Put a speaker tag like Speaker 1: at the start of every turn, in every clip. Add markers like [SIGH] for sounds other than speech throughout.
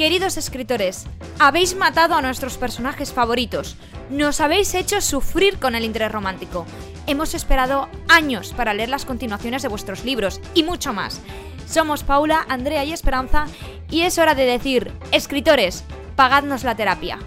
Speaker 1: Queridos escritores, habéis matado a nuestros personajes favoritos. Nos habéis hecho sufrir con el interés romántico. Hemos esperado años para leer las continuaciones de vuestros libros y mucho más. Somos Paula, Andrea y Esperanza y es hora de decir, escritores, pagadnos la terapia.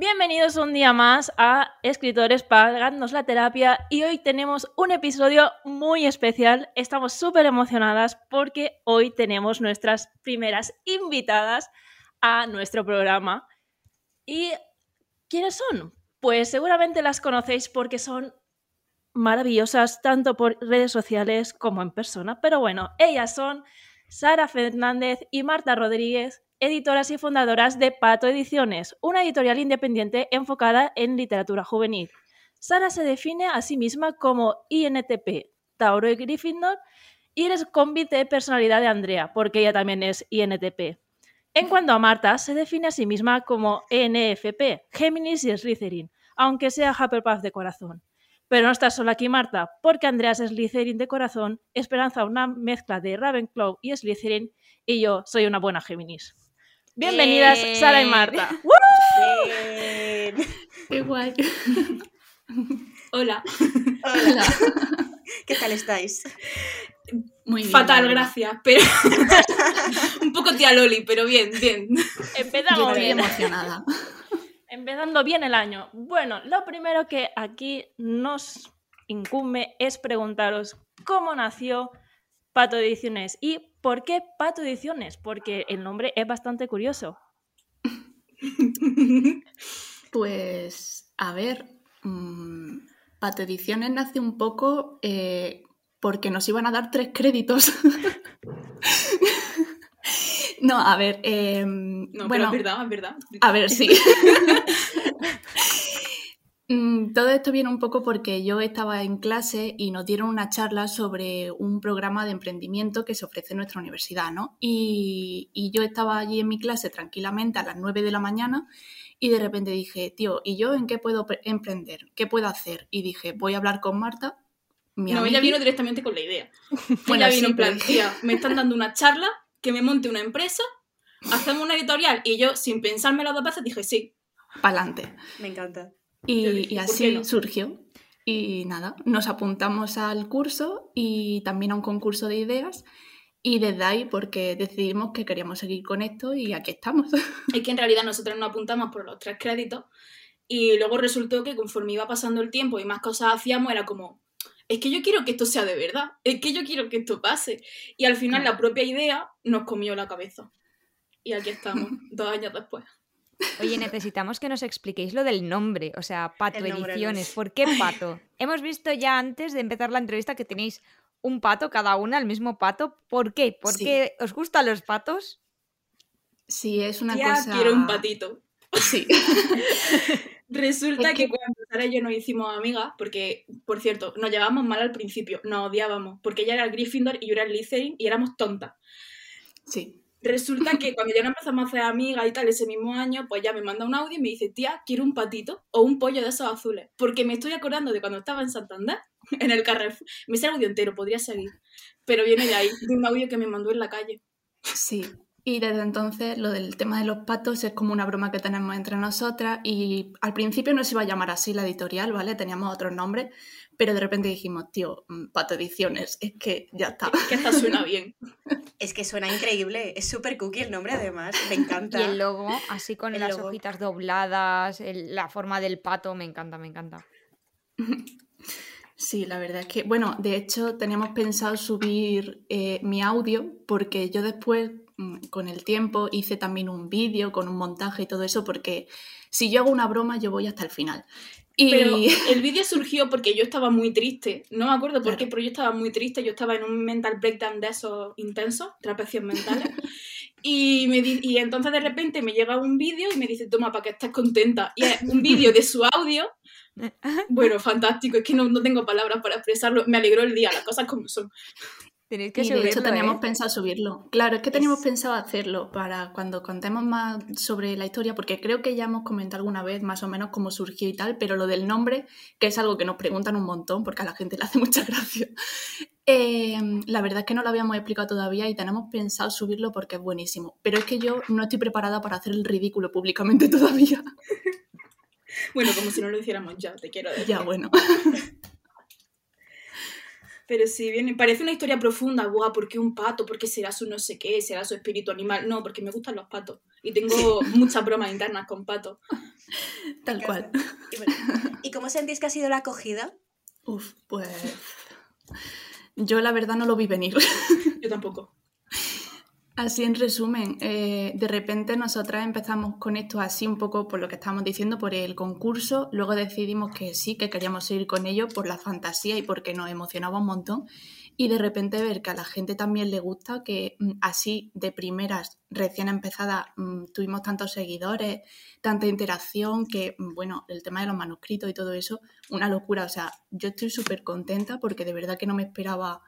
Speaker 2: Bienvenidos un día más a Escritores Pagadnos la Terapia y hoy tenemos un episodio muy especial. Estamos súper emocionadas porque hoy tenemos nuestras primeras invitadas a nuestro programa. ¿Y quiénes son? Pues seguramente las conocéis porque son maravillosas tanto por redes sociales como en persona. Pero bueno, ellas son Sara Fernández y Marta Rodríguez, editoras y fundadoras de Pato Ediciones, una editorial independiente enfocada en literatura juvenil. Sara se define a sí misma como INTP, Tauro y Gryffindor, y eres combi personalidad de Andrea, porque ella también es INTP. En cuanto a Marta, se define a sí misma como ENFP, Géminis y Slytherin, aunque sea Hufflepuff de corazón. Pero no estás sola aquí, Marta, porque Andreas es Slytherin de corazón, Esperanza una mezcla de Ravenclaw y Slytherin, y yo soy una buena Géminis. Bienvenidas, Sara y Marta. [LAUGHS]
Speaker 3: Qué guay. [LAUGHS]
Speaker 4: Hola.
Speaker 3: Hola. [LAUGHS]
Speaker 4: ¿Qué tal estáis?
Speaker 3: Muy bien.
Speaker 4: Fatal,
Speaker 3: verdad.
Speaker 4: gracias, pero un poco tía Loli, pero bien, bien.
Speaker 3: Yo
Speaker 2: Empezamos
Speaker 3: estoy
Speaker 2: bien.
Speaker 3: emocionada.
Speaker 2: Empezando bien el año. Bueno, lo primero que aquí nos incumbe es preguntaros cómo nació Pato Ediciones y por qué Pato Ediciones, porque el nombre es bastante curioso. [LAUGHS]
Speaker 3: Pues, a ver, mm, Pato Ediciones nace un poco eh, porque nos iban a dar tres créditos. [LAUGHS] no, a ver, eh,
Speaker 4: No,
Speaker 3: bueno,
Speaker 4: pero es verdad, es verdad.
Speaker 3: A ver, sí. [LAUGHS] Mm, Todo esto viene un poco porque yo estaba en clase y nos dieron una charla sobre un programa de emprendimiento que se ofrece en nuestra universidad, ¿no? Y, y yo estaba allí en mi clase tranquilamente a las 9 de la mañana y de repente dije, tío, ¿y yo en qué puedo pre- emprender? ¿Qué puedo hacer? Y dije, voy a hablar con Marta. Mi
Speaker 4: No,
Speaker 3: amigui".
Speaker 4: ella vino directamente con la idea. [LAUGHS]
Speaker 3: Bueno,
Speaker 4: ella vino en plan,
Speaker 3: pero-
Speaker 4: tía, [LAUGHS] me están dando una charla, que me monte una empresa, hacemos una editorial, y yo, sin pensármelo dos veces, dije sí.
Speaker 3: Pa'lante.
Speaker 4: Me encanta.
Speaker 3: Y,
Speaker 4: Yo dije,
Speaker 3: y
Speaker 4: ¿por qué
Speaker 3: así
Speaker 4: no?
Speaker 3: surgió. Y nada, nos apuntamos al curso y también a un concurso de ideas. Y desde ahí, porque decidimos que queríamos seguir con esto y aquí estamos. [LAUGHS]
Speaker 4: Es que en realidad nosotros nos apuntamos por los tres créditos, y luego resultó que conforme iba pasando el tiempo y más cosas hacíamos, era como, es que yo quiero que esto sea de verdad, es que yo quiero que esto pase. Y al final la propia idea nos comió la cabeza. Y aquí estamos, [LAUGHS] dos años después.
Speaker 1: Oye, necesitamos que nos expliquéis lo del nombre, o sea, Pato Ediciones. ¿Por qué Pato? Hemos visto ya antes de empezar la entrevista que tenéis un pato cada una, el mismo pato. ¿Por qué? ¿Por
Speaker 3: Sí.
Speaker 1: qué os gustan los patos?
Speaker 3: Sí, es una
Speaker 4: Tía,
Speaker 3: cosa.
Speaker 4: quiero un patito.
Speaker 3: Sí. [LAUGHS]
Speaker 4: Resulta
Speaker 3: Es
Speaker 4: que...
Speaker 3: que-
Speaker 4: cuando Sara y yo nos hicimos amigas, porque, por cierto, nos llevábamos mal al principio, nos odiábamos, porque ella era el Gryffindor y yo era el Slytherin y éramos tontas.
Speaker 3: Sí.
Speaker 4: Resulta que cuando ya nos empezamos a hacer amigas y tal ese mismo año, pues ya me manda un audio y me dice, tía, quiero un patito o un pollo de esos azules. Porque me estoy acordando de cuando estaba en Santander, [LAUGHS] en el Carrefour. Me sé el audio entero, podría seguir. Pero viene de ahí, de un audio que me mandó en la calle.
Speaker 3: Sí. Y desde entonces lo del tema de los patos es como una broma que tenemos entre nosotras y al principio no se iba a llamar así la editorial, ¿vale? Teníamos otros nombres, pero de repente dijimos, tío, mm, Pato Ediciones, es que ya está.
Speaker 4: Que hasta suena bien. [LAUGHS]
Speaker 5: Es que suena increíble, es súper cookie el nombre además, me [LAUGHS]
Speaker 1: Y
Speaker 5: encanta.
Speaker 1: el logo, así con
Speaker 5: El
Speaker 1: las
Speaker 5: logo.
Speaker 1: hojitas dobladas, el- la forma del pato, me encanta, me encanta. [LAUGHS]
Speaker 3: Sí, la verdad es que, bueno, de hecho teníamos pensado subir eh, mi audio porque yo después, mm, con el tiempo, hice también un vídeo con un montaje y todo eso porque si yo hago una broma yo voy hasta el final. Y
Speaker 4: Pero [LAUGHS] el vídeo surgió porque yo estaba muy triste. No me acuerdo por qué, pero yo estaba muy triste. Yo estaba en un mental breakdown de esos intensos, trapecios mentales. [LAUGHS] Y, me di- y entonces de repente me llega un vídeo y me dice, toma, para que estés contenta. Y es un vídeo de su audio. [LAUGHS] Bueno, fantástico. Es que no, no tengo palabras para expresarlo. Me alegró el día, las cosas como son.
Speaker 1: Tenéis que
Speaker 3: Y de hecho teníamos
Speaker 1: ¿eh?
Speaker 3: pensado subirlo. Claro, es que teníamos
Speaker 5: Es-
Speaker 3: pensado hacerlo para cuando contemos más sobre la historia, porque creo que ya hemos comentado alguna vez más o menos cómo surgió y tal, pero lo del nombre, que es algo que nos preguntan un montón porque a la gente le hace [LAUGHS] mucha gracia. eh, la verdad es que no lo habíamos explicado todavía y tenemos pensado subirlo porque es buenísimo. Pero es que yo no estoy preparada para hacer el ridículo públicamente [LAUGHS] todavía.
Speaker 4: Bueno, como si no lo hiciéramos ya, te quiero decir.
Speaker 3: ya, bueno. [LAUGHS]
Speaker 4: Pero sí, viene, parece una historia profunda, buah, ¿por qué un pato? ¿Por qué será su no sé qué? ¿Será su espíritu animal? No, porque me gustan los patos. Y tengo [LAUGHS] muchas bromas internas con patos. [LAUGHS]
Speaker 3: Tal cual.
Speaker 5: Y, bueno, ¿y cómo sentís que ha sido la acogida?
Speaker 3: Uf, pues... Yo la verdad no lo vi venir.
Speaker 4: Yo tampoco.
Speaker 3: Así en resumen, eh, de repente nosotras empezamos con esto así un poco por lo que estábamos diciendo, por el concurso, luego decidimos que sí, que queríamos seguir con ello por la fantasía y porque nos emocionaba un montón. Y de repente ver que a la gente también le gusta, que mm, así de primeras, recién empezada, mm, tuvimos tantos seguidores, tanta interacción, que mm, bueno, el tema de los manuscritos y todo eso, una locura, o sea, yo estoy súper contenta porque de verdad que no me esperaba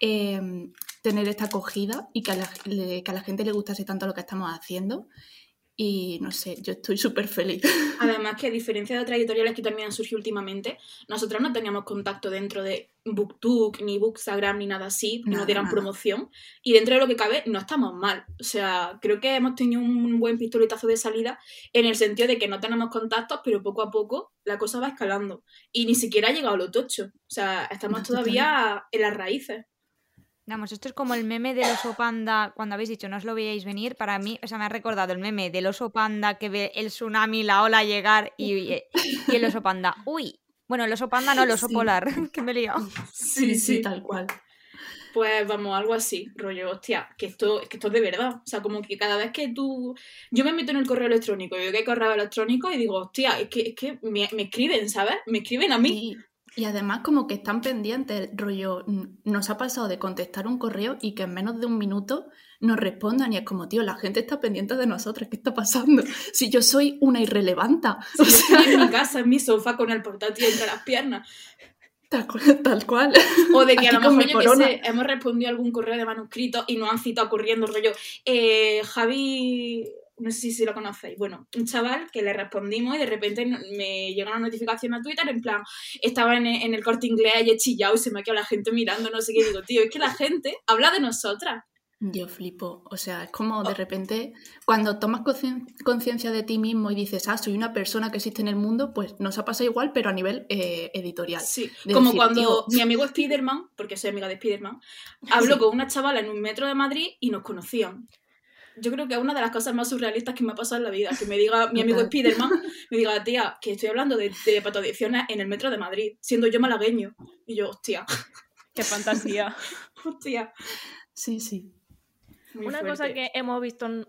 Speaker 3: eh, tener esta acogida y que a, la, le- que a la gente le gustase tanto lo que estamos haciendo. Y no sé, yo estoy súper feliz. [LAUGHS]
Speaker 4: Además que a diferencia de otras editoriales que también han surgido últimamente, nosotros no teníamos contacto dentro de BookTok, ni Bookstagram, ni nada así, que
Speaker 3: Nada,
Speaker 4: nos dieran
Speaker 3: nada.
Speaker 4: promoción. Y dentro de lo que cabe, no estamos mal. O sea, creo que hemos tenido un buen pistoletazo de salida en el sentido de que no tenemos contactos, pero poco a poco la cosa va escalando. Y ni siquiera ha llegado a lo tocho. O sea, estamos
Speaker 3: No,
Speaker 4: todavía en las raíces.
Speaker 1: Vamos, esto es como el meme del oso panda, cuando habéis dicho no os lo veíais venir, para mí, o sea, me ha recordado el meme del oso panda que ve el tsunami, la ola llegar y, el oso panda, uy, bueno, el oso panda no, el oso
Speaker 3: Sí.
Speaker 1: polar, [LAUGHS] que me he liado.
Speaker 3: Sí, sí, tal cual.
Speaker 4: Pues vamos, algo así, rollo, hostia, que esto, que esto es de verdad. O sea, como que cada vez que tú. Yo me meto en el correo electrónico y veo que hay correo electrónico y digo, hostia, es que, es que me, me escriben, ¿sabes? Me escriben a mí.
Speaker 3: Y además como que están pendientes, rollo, nos ha pasado de contestar un correo y que en menos de un minuto nos respondan y es como, tío, la gente está pendiente de nosotros, ¿qué está pasando? [LAUGHS] Si yo soy una irrelevanta.
Speaker 4: Si
Speaker 3: O sea,
Speaker 4: estoy en mi casa, en mi sofá, con el portátil entre las piernas.
Speaker 3: tal cual. Tal cual.
Speaker 4: O de que a
Speaker 3: Aquí
Speaker 4: lo
Speaker 3: con
Speaker 4: mejor, yo que sé, hemos respondido a algún correo de manuscrito y nos han citado corriendo, rollo. Eh, Javi, no sé si lo conocéis. Bueno, un chaval que le respondimos y de repente me llega una notificación a Twitter en plan, estaba en, en el corte inglés y he chillado y se me ha quedado la gente mirando, no sé qué. Digo, tío, es que la [LAUGHS] gente habla de nosotras.
Speaker 3: Yo flipo. O sea, es como de repente, cuando tomas concien- conciencia de ti mismo y dices, ah, soy una persona que existe en el mundo, pues nos ha pasado igual, pero a nivel eh, editorial.
Speaker 4: Sí,
Speaker 3: De
Speaker 4: como
Speaker 3: decir,
Speaker 4: cuando mi amigo Spiderman, porque soy amiga de Spiderman, [LAUGHS] habló
Speaker 3: Sí.
Speaker 4: con una chavala en un metro de Madrid y nos conocían. Yo creo que es una de las cosas más surrealistas que me ha pasado en la vida. Que me diga mi amigo. Spiderman, me diga, tía, que estoy hablando de, de patodicciones en el metro de Madrid, siendo yo malagueño. Y yo, hostia, [LAUGHS]
Speaker 2: Qué fantasía. [LAUGHS]
Speaker 4: hostia.
Speaker 3: Sí, sí.
Speaker 4: Muy
Speaker 2: Una
Speaker 4: fuerte.
Speaker 2: cosa que hemos visto en-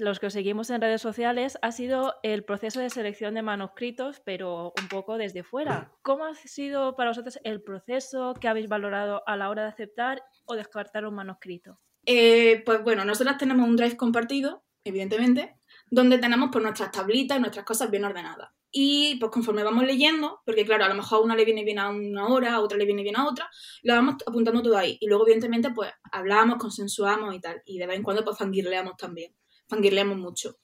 Speaker 2: los que os seguimos en redes sociales ha sido el proceso de selección de manuscritos, pero un poco desde fuera. ¿Cómo ha sido para vosotros el proceso que habéis valorado a la hora de aceptar o descartar un manuscrito?
Speaker 4: Eh, pues bueno, nosotras tenemos un drive compartido, evidentemente, donde tenemos pues nuestras tablitas nuestras cosas bien ordenadas. Y pues conforme vamos leyendo, porque claro, a lo mejor a una le viene bien a una hora, a otra le viene bien a otra, lo vamos apuntando todo ahí. Y luego, evidentemente, pues hablamos, consensuamos y tal. Y de vez en cuando pues fangirleamos también. Fangirleamos mucho.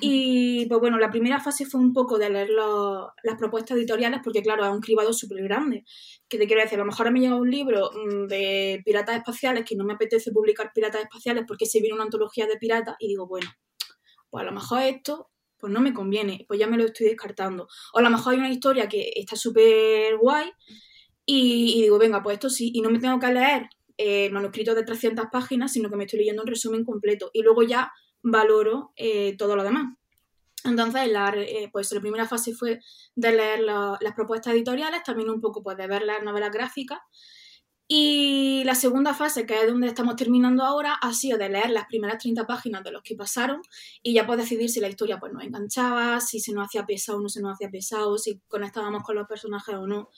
Speaker 4: Y pues bueno, la primera fase fue un poco de leer las propuestas editoriales, porque claro, es un cribado súper grande. Que te quiero decir, a lo mejor me llega un libro mm, de piratas espaciales que no me apetece publicar piratas espaciales porque se viene una antología de piratas y digo, bueno, pues a lo mejor esto pues no me conviene, pues ya me lo estoy descartando. O a lo mejor hay una historia que está súper guay y, y digo, venga, pues esto sí, y no me tengo que leer eh, manuscritos de 300 páginas, sino que me estoy leyendo un resumen completo y luego ya valoro eh, todo lo demás. Entonces, la, eh, pues la primera fase fue de leer la- las propuestas editoriales, también un poco pues, de ver las novelas gráficas. Y la segunda fase, que es donde estamos terminando ahora, ha sido de leer las primeras 30 páginas de los que pasaron y ya pues decidir si la historia pues, nos enganchaba, si se nos hacía pesado o no se nos hacía pesado, si conectábamos con los personajes o no.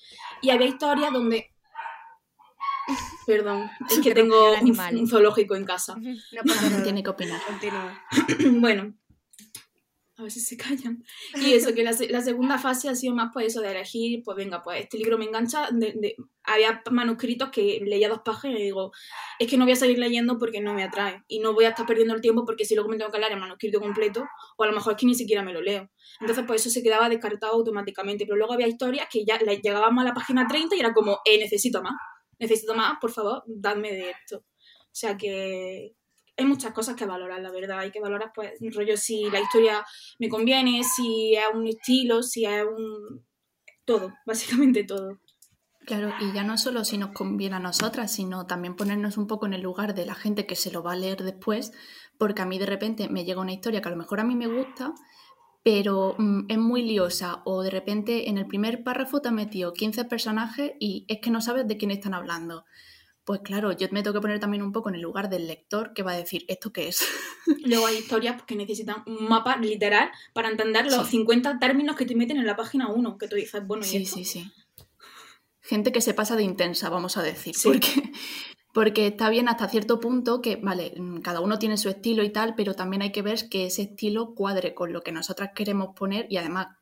Speaker 4: Y había historias donde... Perdón, es que tengo un, zoológico en casa.
Speaker 5: No pasa nada.
Speaker 3: Tiene que opinar.
Speaker 5: Continúa. [CLEARS THROAT]
Speaker 4: bueno, a ver si se callan. Y eso, que la, la, segunda fase ha sido más pues eso de elegir, pues venga, pues este libro me engancha. De, había manuscritos que leía dos páginas y digo, es que no voy a seguir leyendo porque no me atrae. Y no voy a estar perdiendo el tiempo porque si luego me tengo que leer el manuscrito completo, o a lo mejor es que ni siquiera me lo leo. Entonces, pues eso se quedaba descartado automáticamente. Pero luego había historias que ya llegábamos a la página 30 y era como, eh, necesito más. Necesito más, por favor, dadme de esto. O sea que, hay muchas cosas que valorar, la verdad. Hay que valorar, pues, rollo, si la historia me conviene, si es un estilo, si es un. todo, [LAUGHS] básicamente todo.
Speaker 3: Claro, y ya no solo si nos conviene a nosotras, sino también ponernos un poco en el lugar de la gente que se lo va a leer después, porque a mí de repente me llega una historia que a lo mejor a mí me gusta, pero mm, es muy liosa, o de repente en el primer párrafo te ha metido 15 personajes y es que no sabes de quién están hablando. Pues claro, yo me tengo que poner también un poco en el lugar del lector que va a decir, ¿esto qué es? [LAUGHS]
Speaker 4: Luego hay historias que necesitan un mapa literal para entender los 50 términos que te meten en la página 1, que tú dices, bueno, ¿y
Speaker 3: Sí, sí, sí. Gente que se pasa de intensa, vamos a decir, porque, porque está bien hasta cierto punto que, vale, mm, cada uno tiene su estilo y tal, pero también hay que ver que ese estilo cuadre con lo que nosotras queremos poner y además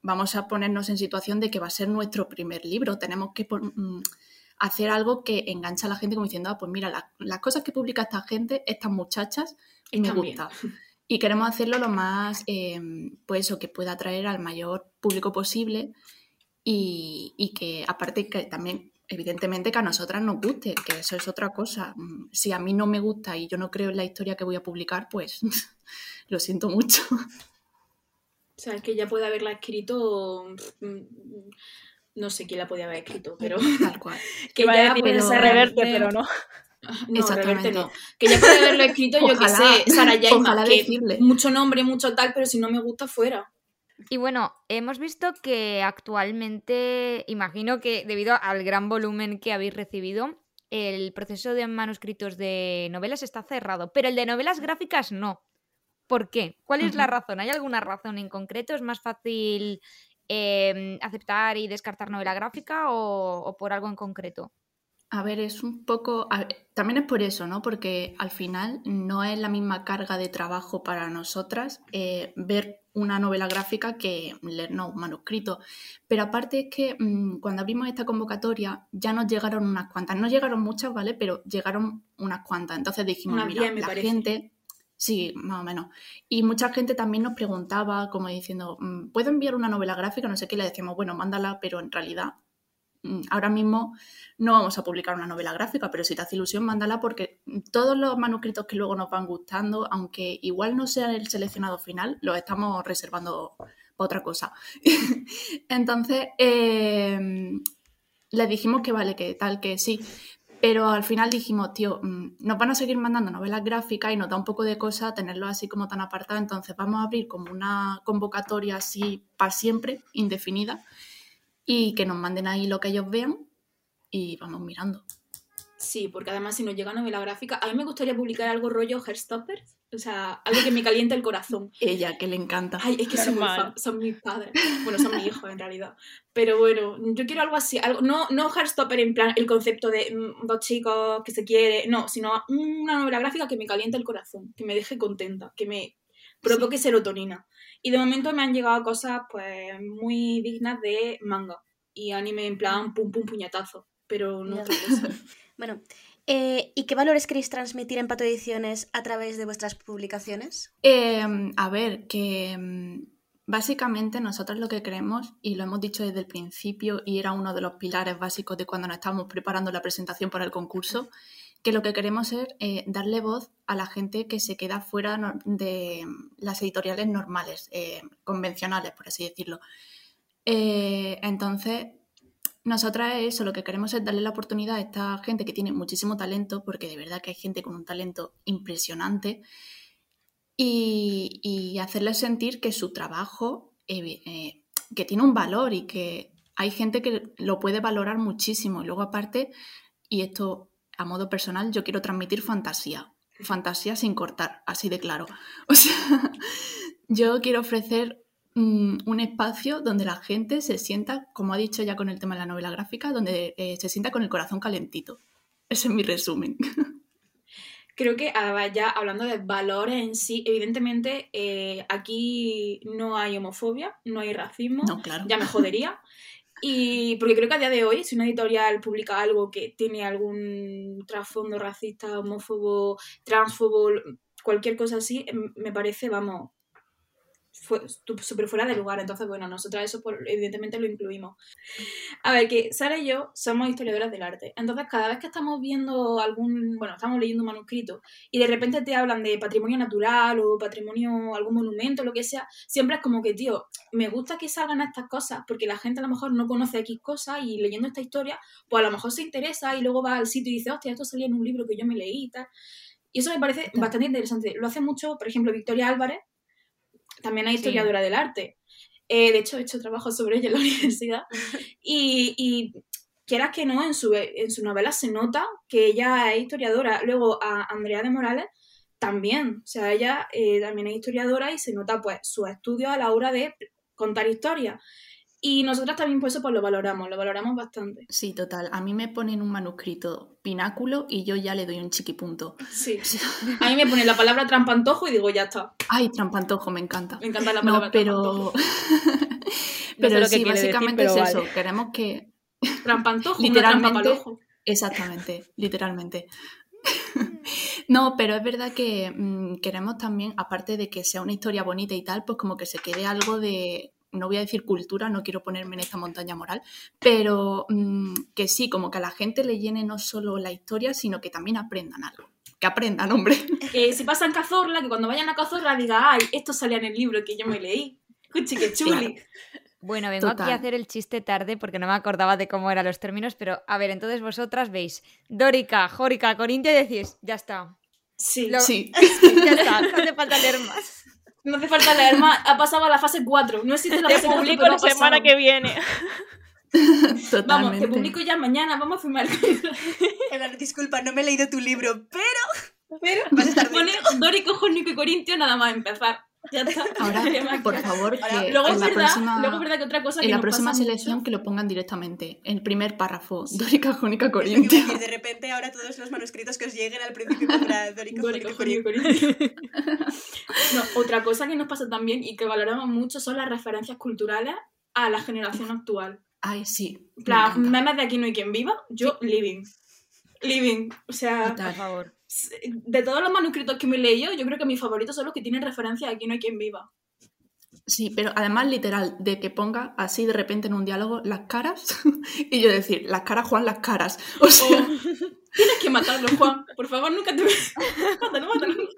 Speaker 3: vamos a ponernos en situación de que va a ser nuestro primer libro. Tenemos que mm, hacer algo que engancha a la gente como diciendo, ah, pues mira, las cosas que publica esta gente, estas muchachas, y me gusta. Y queremos hacerlo lo más, eh, pues eso, que pueda atraer al mayor público posible y, que aparte que también, evidentemente, que a nosotras nos guste, que eso es otra cosa. Mm, si a mí no me gusta y yo no creo en la historia que voy a publicar, pues [LAUGHS] lo siento mucho.
Speaker 4: O sea, es que ya puede haberla escrito mm, no sé quién la podía haber escrito, pero [LAUGHS]
Speaker 3: tal cual. [LAUGHS]
Speaker 2: que ya puede ser reverte, pero no.
Speaker 4: No, reverte no. Que ya puede haberlo escrito, yo que sé, Sara Jaima, que mucho nombre, mucho tal, pero si no me gusta, fuera.
Speaker 1: Y bueno, hemos visto que actualmente, imagino que debido al gran volumen que habéis recibido, el proceso de manuscritos de novelas está cerrado, pero el de novelas gráficas no. ¿Por qué? ¿Cuál es la razón? ¿Hay alguna razón en concreto? ¿Es más fácil Em, aceptar y descartar novela gráfica o, por algo en concreto?
Speaker 3: A ver, es un poco. también es por eso, ¿no? Porque al final no es la misma carga de trabajo para nosotras eh, ver una novela gráfica que leer no, un manuscrito. Pero aparte es que mm, cuando abrimos esta convocatoria ya nos llegaron unas cuantas. No llegaron muchas, ¿vale? Pero llegaron unas cuantas. Entonces dijimos, mira, la gente Sí, más o menos. Y mucha gente también nos preguntaba, como diciendo, mm, ¿puedo enviar una novela gráfica? No sé qué, le decíamos, bueno, mándala, pero en realidad ahora mismo no vamos a publicar una novela gráfica, pero si te hace ilusión, mándala porque todos los manuscritos que luego nos van gustando, aunque igual no sea el seleccionado final, los estamos reservando para otra cosa. [LAUGHS] Entonces, eh, les dijimos que vale, que tal, que sí. Pero al final dijimos, tío, mm, nos van a seguir mandando novelas gráficas y nos da un poco de cosa tenerlo así como tan apartado, entonces vamos a abrir como una convocatoria así para siempre, indefinida, y que nos manden ahí lo que ellos vean y vamos mirando.
Speaker 4: Sí, porque además si nos llega novela gráfica, a mí me gustaría publicar algo rollo Herstoppers, o sea, algo que me caliente el corazón. [LAUGHS]
Speaker 3: Ella, que le encanta.
Speaker 4: Ay, es que son, son, mis padres. Bueno, son mi hijo en realidad. Pero bueno, yo quiero algo así, algo, no, no Heartstopper en plan el concepto de mm, dos chicos que se quiere, no, sino una novela gráfica que me caliente el corazón, que me deje contenta, que me provoque serotonina. Y de momento me han llegado cosas pues muy dignas de manga y anime en plan pum pum puñetazo, pero no otra cosa. [LAUGHS]
Speaker 5: bueno, eh, ¿Y qué valores queréis transmitir en Pato Ediciones a través de vuestras publicaciones?
Speaker 3: Em, a ver, que em, básicamente nosotros lo que creemos, y lo hemos dicho desde el principio, y era uno de los pilares básicos de cuando nos estábamos preparando la presentación para el concurso, que lo que queremos es eh, darle voz a la gente que se queda fuera de las editoriales normales, eh, convencionales, por así decirlo. entonces, nosotras eso, lo que queremos es darle la oportunidad a esta gente que tiene muchísimo talento, porque de verdad que hay gente con un talento impresionante, y, y hacerles sentir que su trabajo, eh, eh, que tiene un valor y que hay gente que lo puede valorar muchísimo. Y luego aparte, y esto a modo personal, yo quiero transmitir fantasía, fantasía sin cortar, así de claro. [LAUGHS] O sea, yo quiero ofrecer Mm, un espacio donde la gente se sienta, como ha dicho ya con el tema de la novela gráfica, donde eh, se sienta con el corazón calentito. Ese es mi resumen. [LAUGHS]
Speaker 4: creo que ya hablando de valores en sí, evidentemente eh, aquí no hay homofobia, no hay racismo,
Speaker 3: No, claro.
Speaker 4: ya me jodería. [LAUGHS] Y porque creo que a día de hoy, si una editorial publica algo que tiene algún trasfondo racista, homófobo, transfobo, cualquier cosa así, em, me parece, vamos, fue súper fuera de lugar. Entonces, bueno, nosotras eso por- evidentemente lo incluimos. A ver, que Sara y yo somos historiadoras del arte. Entonces, cada vez que estamos viendo algún, bueno, estamos leyendo un manuscrito y de repente te hablan de patrimonio natural o patrimonio, algún monumento, lo que sea, siempre es como que, tío, me gusta que salgan estas cosas porque la gente a lo mejor no conoce X cosas y leyendo esta historia, pues a lo mejor se interesa y luego va al sitio y dice, hostia, esto salía en un libro que yo me leí y tal. Y eso me parece bastante interesante. Lo hace mucho, por ejemplo, Victoria Álvarez, también es
Speaker 3: Sí.
Speaker 4: historiadora del arte. Eh, de hecho, he hecho trabajo sobre ella en la [LAUGHS] universidad. Y, y quieras que no, en su, en su novela se nota que ella es historiadora. Luego, a Andrea de Morales también. O sea, ella eh, también es historiadora y se nota pues su estudio a la hora de contar historias. Y nosotras también por eso pues lo valoramos, lo valoramos bastante.
Speaker 3: Sí, total. A mí me ponen un manuscrito pináculo y yo ya le doy un chiquipunto.
Speaker 4: Sí. [LAUGHS] A mí me pone la palabra trampantojo y digo, ya está.
Speaker 3: Ay, trampantojo, me encanta.
Speaker 4: Me encanta la palabra [LAUGHS]
Speaker 3: No, pero...
Speaker 2: sé
Speaker 3: pero
Speaker 2: lo que
Speaker 3: sí,
Speaker 2: decir,
Speaker 3: básicamente
Speaker 2: pero
Speaker 3: es
Speaker 2: vale.
Speaker 3: eso. Queremos que... [LAUGHS]
Speaker 4: Trampantojo, una trampa
Speaker 3: Literalmente,
Speaker 4: ojo.
Speaker 3: Exactamente, literalmente. No, pero es verdad que mm, queremos también, aparte de que sea una historia bonita y tal, pues como que se quede algo de, no voy a decir cultura, no quiero ponerme en esta montaña moral, pero mm, que sí, como que a la gente le llene no solo la historia, sino que también aprendan algo. Que aprendan, hombre. [LAUGHS]
Speaker 4: Que si pasan Cazorla, que cuando vayan a Cazorla diga, ay, esto salía en el libro que yo me leí. Cuchi, qué chuli.
Speaker 1: Bueno, vengo aquí a hacer el chiste tarde porque no me acordaba de cómo eran los términos, pero a ver, entonces vosotras veis Dórica, Jórica, Corintia y decís, ya está.
Speaker 4: Sí.
Speaker 1: Lo- [LAUGHS]
Speaker 3: Sí,
Speaker 1: Ya está, no hace falta leer más.
Speaker 4: No hace falta leer más. Ha pasado a la fase 4. No existe la
Speaker 2: Te
Speaker 4: fase 4.
Speaker 2: publico
Speaker 4: pero
Speaker 2: la semana que viene.
Speaker 3: totalmente.
Speaker 4: Vamos, te publico ya mañana. Vamos a firmar.
Speaker 5: Disculpa, no me he leído tu libro, pero
Speaker 4: Pero
Speaker 5: Vas a estar
Speaker 4: pone Dórico, Jónico y Corintio nada más empezar. Ya está. [LAUGHS]
Speaker 3: Ahora, [LAUGHS] por favor, que
Speaker 4: Luego
Speaker 3: en
Speaker 4: es,
Speaker 3: la
Speaker 4: verdad,
Speaker 3: próxima...
Speaker 4: luego es verdad que otra cosa que
Speaker 3: En la próxima
Speaker 4: pasa
Speaker 3: selección
Speaker 4: mucho-
Speaker 3: que lo pongan directamente. El primer párrafo. Dórica, Jónica, [LAUGHS]
Speaker 5: es lo que de repente ahora todos los manuscritos que os lleguen al principio Dórico, Jónico,
Speaker 4: Jónico y Corintio. No, otra cosa que nos pasa también y que valoramos mucho son las referencias culturales a la generación actual.
Speaker 3: Ay, sí. Me encanta.
Speaker 4: memes de aquí no hay quien viva, yo living. Living. O sea.
Speaker 1: Por favor.
Speaker 4: De todos los manuscritos que me he leído, yo creo que mis favoritos son los que tienen referencia a aquí no hay quien viva.
Speaker 3: Sí, pero además literal, de que ponga así de repente en un diálogo las caras [LAUGHS] y yo decir, las caras, Juan, las caras. O sea,
Speaker 4: tienes que matarlo, Juan. Por favor, nunca te... mátalo, mátalo.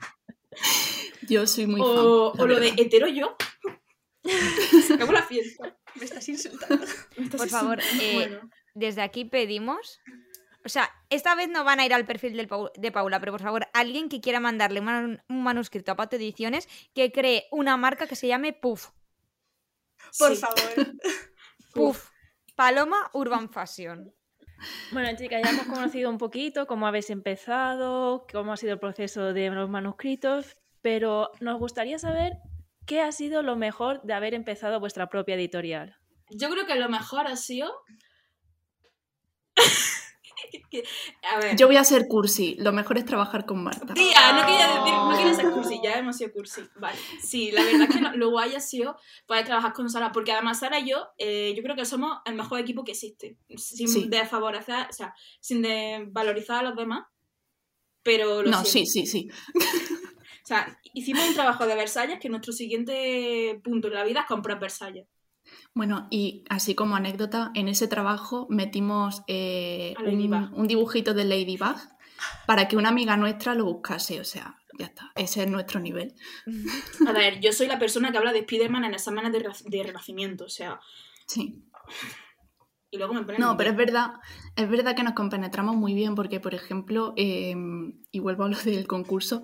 Speaker 3: yo soy muy
Speaker 4: O,
Speaker 3: fan.
Speaker 4: o lo de hetero yo. Se acabó la fiesta.
Speaker 5: Me estás insultando.
Speaker 4: Me estás
Speaker 1: Por favor, eh,
Speaker 4: Bueno.
Speaker 1: Desde aquí pedimos. O sea, esta vez no van a ir al perfil del Pau- de Paula, pero por favor, alguien que quiera mandarle un man- un manuscrito a Pato Ediciones que cree una marca que se llame Puff.
Speaker 5: Por
Speaker 4: Sí.
Speaker 5: favor. [LAUGHS]
Speaker 1: Puff. Paloma Urban Fashion.
Speaker 2: Bueno, chicas, ya hemos conocido un poquito cómo habéis empezado, cómo ha sido el proceso de los manuscritos, pero nos gustaría saber qué ha sido lo mejor de haber empezado vuestra propia editorial.
Speaker 4: Yo creo que lo mejor ha sido. [LAUGHS] [LAUGHS] Que- a ver.
Speaker 3: Yo voy a ser cursi. Lo mejor es trabajar con Marta.
Speaker 4: Tía, no quería decir, no quería ser cursi, ya hemos sido cursi. Vale. Sí, la verdad es que no- lo guay ha sido poder trabajar con Sara, porque además Sara y yo, eh, yo creo que somos el mejor equipo que existe. Sin
Speaker 3: Sí.
Speaker 4: desfavorecer, o sea, sin desvalorizar a los demás. Pero lo
Speaker 3: No,
Speaker 4: siento.
Speaker 3: sí, sí, sí. [LAUGHS]
Speaker 4: O sea, hicimos un trabajo de Versalles que nuestro siguiente punto en la vida es comprar Versalles.
Speaker 3: Bueno, y así como anécdota, en ese trabajo metimos eh, un, dibujito de Ladybug para que una amiga nuestra lo buscase. O sea, ya está. Ese es nuestro nivel.
Speaker 4: A ver, yo soy la persona que habla de Spiderman en exámenes de, de renacimiento, o sea,
Speaker 3: Sí.
Speaker 4: y luego me ponen...
Speaker 3: No, pero es verdad, es verdad que nos compenetramos muy bien porque, por ejemplo, eh, y vuelvo a lo del concurso,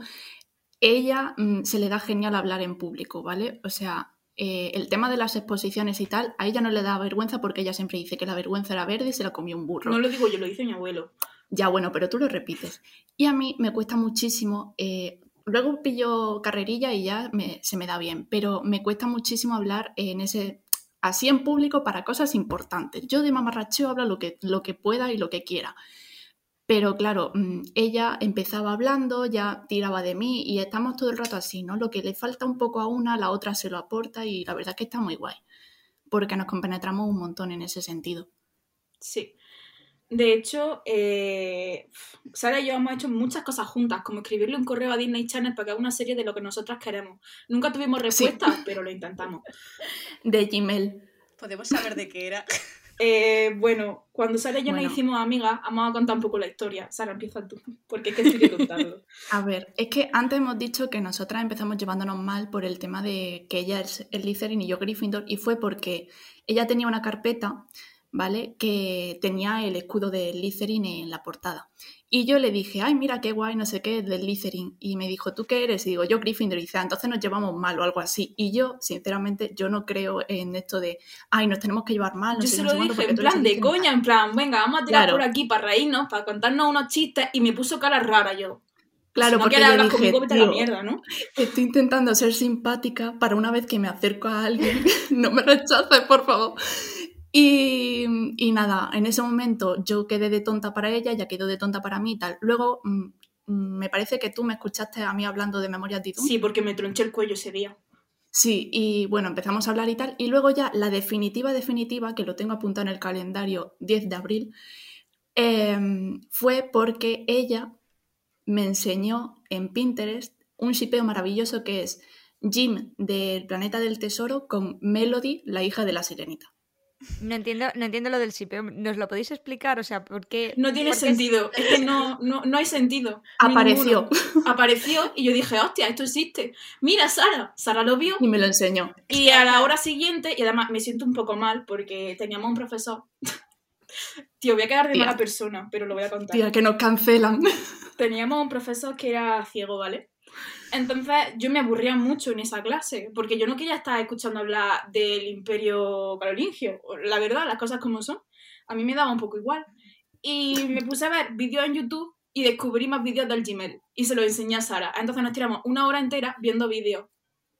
Speaker 3: ella mm, se le da genial hablar en público, ¿vale? O sea, eh, el tema de las exposiciones y tal, a ella no le da vergüenza porque ella siempre dice que la vergüenza era verde y se la comió un burro.
Speaker 4: No lo digo yo, lo dice mi abuelo.
Speaker 3: Ya, bueno, pero tú lo repites. Y a mí me cuesta muchísimo. eh, luego pillo carrerilla y ya me- se me da bien, pero me cuesta muchísimo hablar en ese así en público para cosas importantes. Yo de mamarracheo hablo lo que, lo que pueda y lo que quiera. Pero claro, mm, ella empezaba hablando, ya tiraba de mí y estamos todo el rato así, ¿no? Lo que le falta un poco a una, la otra se lo aporta y la verdad es que está muy guay, porque nos compenetramos un montón en ese sentido.
Speaker 4: Sí. De hecho, eh, Sara y yo hemos hecho muchas cosas juntas, como escribirle un correo a Disney Channel para que haga una serie de lo que nosotras queremos. Nunca tuvimos respuesta, pero lo intentamos. [LAUGHS]
Speaker 3: De Gmail.
Speaker 5: ¿Podemos saber de qué era? [LAUGHS]
Speaker 4: Eh, bueno, cuando Sara y yo
Speaker 3: Bueno.
Speaker 4: nos hicimos amigas, vamos a contar un poco la historia. Sara, empieza tú, porque es que estoy que contarlo. [LAUGHS]
Speaker 3: A ver, es que antes hemos dicho que nosotras empezamos llevándonos mal por el tema de que ella es el Slytherin y yo Gryffindor y fue porque ella tenía una carpeta, ¿vale? Que tenía el escudo del Slytherin en la portada. Y yo le dije, ay, mira qué guay, no sé qué, del Slytherin. Y me dijo, ¿tú qué eres? Y digo, yo Gryffindor. Y dice, "Ah, entonces nos llevamos mal o algo así. Y yo, sinceramente, yo no creo en esto de, ay, nos tenemos que llevar mal. no
Speaker 4: Yo
Speaker 3: sé
Speaker 4: se
Speaker 3: no
Speaker 4: lo dije en plan de
Speaker 3: Slytherin".
Speaker 4: coña, en plan, venga, vamos a tirar
Speaker 3: Claro.
Speaker 4: por aquí para reírnos, para contarnos unos chistes, y me puso cara rara yo.
Speaker 3: Claro,
Speaker 4: si no
Speaker 3: porque yo dije,
Speaker 4: conmigo, vete a la
Speaker 3: "Tío,
Speaker 4: mierda, ¿no?
Speaker 3: Estoy intentando ser simpática para una vez que me acerco a alguien, [LAUGHS] no me rechaces, por favor. Y, y nada, en ese momento yo quedé de tonta para ella, ella quedó de tonta para mí y tal. Luego mm, mm, me parece que tú me escuchaste a mí hablando de Memorias de.
Speaker 4: Sí, porque me tronché el cuello ese día.
Speaker 3: Sí, y bueno, empezamos a hablar y tal. Y luego ya la definitiva, definitiva, que lo tengo apuntado en el calendario 10 de abril, em, fue porque ella me enseñó en Pinterest un shipeo maravilloso que es Jim del Planeta del Tesoro con Melody, la hija de la sirenita.
Speaker 1: No entiendo, no entiendo lo del sipeo. ¿Nos lo podéis explicar? O sea, ¿por qué?
Speaker 4: No tiene sentido, es que no, no, no hay sentido. [LAUGHS]
Speaker 3: Apareció
Speaker 4: Ninguno. Apareció y yo dije, hostia, esto existe. Mira, Sara. Sara lo vio
Speaker 3: y me lo enseñó.
Speaker 4: y a la hora siguiente, y además me siento un poco mal porque teníamos un profesor. [LAUGHS] Tío, voy a quedar de
Speaker 3: Tía.
Speaker 4: mala persona, pero lo voy a contar.
Speaker 3: Tía, que nos cancelan.
Speaker 4: teníamos un profesor que era ciego, ¿vale? Entonces yo me aburría mucho en esa clase, porque yo no quería estar escuchando hablar del imperio carolingio, la verdad, las cosas como son. A mí me daba un poco igual. Y me puse a ver vídeos en YouTube y descubrí más vídeos del Gmail. Y se los enseñé a Sara. Entonces nos tiramos una hora entera viendo vídeos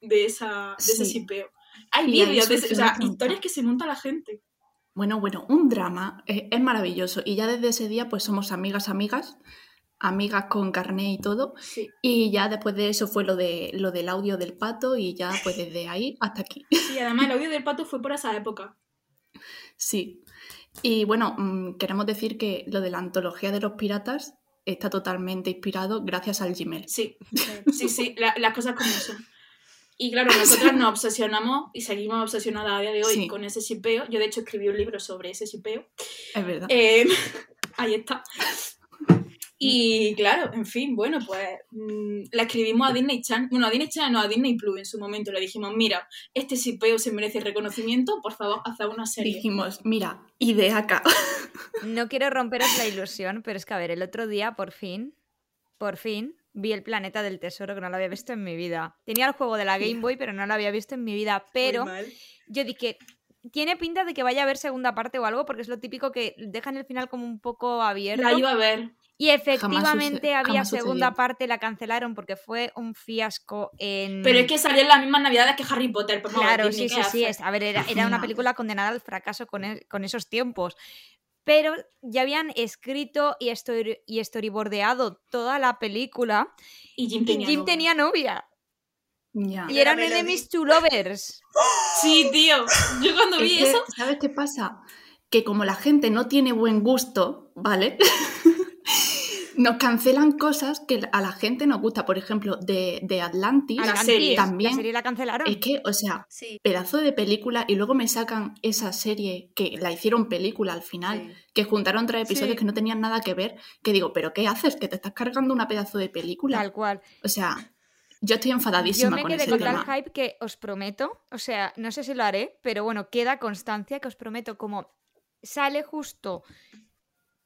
Speaker 4: de, esa, de ese sipeo. Hay vídeos, de ese- o sea, historias que se monta la gente.
Speaker 3: Bueno, bueno, un drama eh, es maravilloso. Y ya desde ese día, pues somos amigas, amigas, amigas con carné y todo.
Speaker 4: Sí.
Speaker 3: Y ya después de eso fue lo, de, lo del audio del pato y ya pues desde ahí hasta aquí. [LAUGHS]
Speaker 4: Y además el audio del pato fue por esa época.
Speaker 3: Sí. Y bueno, mm, queremos decir que lo de la antología de los piratas está totalmente inspirado gracias al Gmail.
Speaker 4: Sí, sí, sí, la- las cosas como son. Y claro, [LAUGHS] nosotras nos obsesionamos y seguimos obsesionadas a día de hoy
Speaker 3: Sí.
Speaker 4: con ese shipeo. Yo, de hecho, escribí un libro sobre ese shipeo.
Speaker 3: Es verdad.
Speaker 4: Eh, [LAUGHS] ahí está. Y claro, en fin, bueno, pues mm, la escribimos a Disney Channel, bueno, a Disney Channel, no, a Disney Plus en su momento. Le dijimos, mira, este shipeo se merece reconocimiento, por favor, haz una serie.
Speaker 3: Dijimos, mira, ideaca. [LAUGHS]
Speaker 1: No quiero romperos la ilusión, pero es que, a ver, el otro día, por fin, por fin, vi el planeta del tesoro que no lo había visto en mi vida. Tenía el juego de la Game Boy, pero no lo había visto en mi vida. Pero yo dije, tiene pinta de que vaya a haber segunda parte o algo, porque es lo típico que dejan el final como un poco abierto.
Speaker 4: La iba a ver.
Speaker 1: Y efectivamente había
Speaker 3: jamás
Speaker 1: segunda
Speaker 3: sucedió.
Speaker 1: parte, la cancelaron porque fue un fiasco en...
Speaker 4: Pero es que salió en las mismas navidades que Harry Potter. por favor,
Speaker 1: Claro, sí,
Speaker 4: ¿qué
Speaker 1: sí, sí. es- A ver, era, era una película condenada al fracaso con, con esos tiempos. Pero ya habían escrito y, story, y storyboardeado toda la película.
Speaker 4: Y Jim
Speaker 1: Y
Speaker 4: tenía.
Speaker 1: Jim
Speaker 4: novia.
Speaker 1: tenía novia.
Speaker 3: Ya.
Speaker 1: Y
Speaker 5: Era
Speaker 1: eran enemies to lovers.
Speaker 4: Sí, tío. Yo cuando
Speaker 3: Es
Speaker 4: vi
Speaker 3: que,
Speaker 4: eso.
Speaker 3: ¿Sabes qué pasa? Que como la gente no tiene buen gusto, ¿vale? Nos cancelan cosas que a la gente nos gusta. Por ejemplo, de, de Atlantis.
Speaker 4: A la serie.
Speaker 3: También.
Speaker 1: La serie la cancelaron.
Speaker 3: Es que, o sea,
Speaker 5: Sí.
Speaker 3: pedazo de película y luego me sacan esa serie que la hicieron película al final,
Speaker 5: Sí.
Speaker 3: que juntaron tres episodios
Speaker 1: Sí.
Speaker 3: que no tenían nada que ver, que digo, ¿pero qué haces? Que te estás cargando una pedazo de película.
Speaker 1: Tal cual.
Speaker 3: O sea, yo estoy
Speaker 1: Yo
Speaker 3: enfadadísima
Speaker 1: me
Speaker 3: con
Speaker 1: quedé
Speaker 3: ese
Speaker 1: con
Speaker 3: tema.
Speaker 1: tal hype que os prometo, o sea, no sé si lo haré, pero bueno, queda constancia que os prometo como sale justo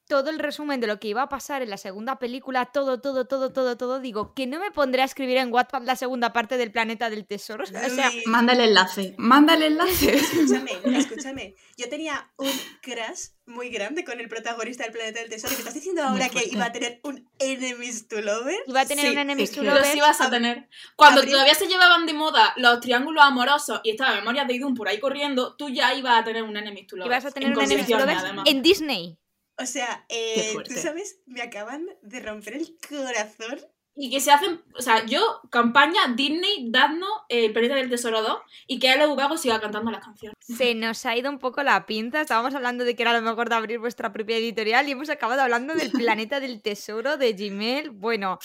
Speaker 1: todo el resumen de lo que iba a pasar en la segunda película, todo, todo, todo, todo, todo, digo, que no me pondré a escribir en WhatsApp la segunda parte del Planeta del Tesoro. [LAUGHS] O sea,
Speaker 5: Uy.
Speaker 3: Manda el enlace, manda el enlace. [LAUGHS]
Speaker 5: Escúchame, escúchame. Yo tenía un crush muy grande con el protagonista del Planeta del Tesoro. ¿Y me estás diciendo ahora que iba a tener un enemies to lovers?
Speaker 1: iba a tener
Speaker 4: Sí,
Speaker 1: un enemies
Speaker 3: es
Speaker 1: to.
Speaker 4: Los ibas a tener. Cuando todavía se llevaban de moda los triángulos amorosos y estaba Memorias de Idun por ahí corriendo, tú ya ibas a tener un enemy to lovers.
Speaker 1: Ibas a tener
Speaker 4: en
Speaker 1: un enemies to
Speaker 4: además.
Speaker 1: en Disney.
Speaker 5: O sea, eh, tú sabes, me acaban de romper el corazón.
Speaker 4: Y que se hacen, o sea, yo, campaña Disney, dadnos eh, el planeta del tesoro 2 y que LV Vago siga cantando las canciones.
Speaker 1: Se nos ha ido un poco la pinza. Estábamos hablando de que era lo mejor de abrir vuestra propia editorial y hemos acabado hablando del [LAUGHS] planeta del tesoro de Gmail. Bueno,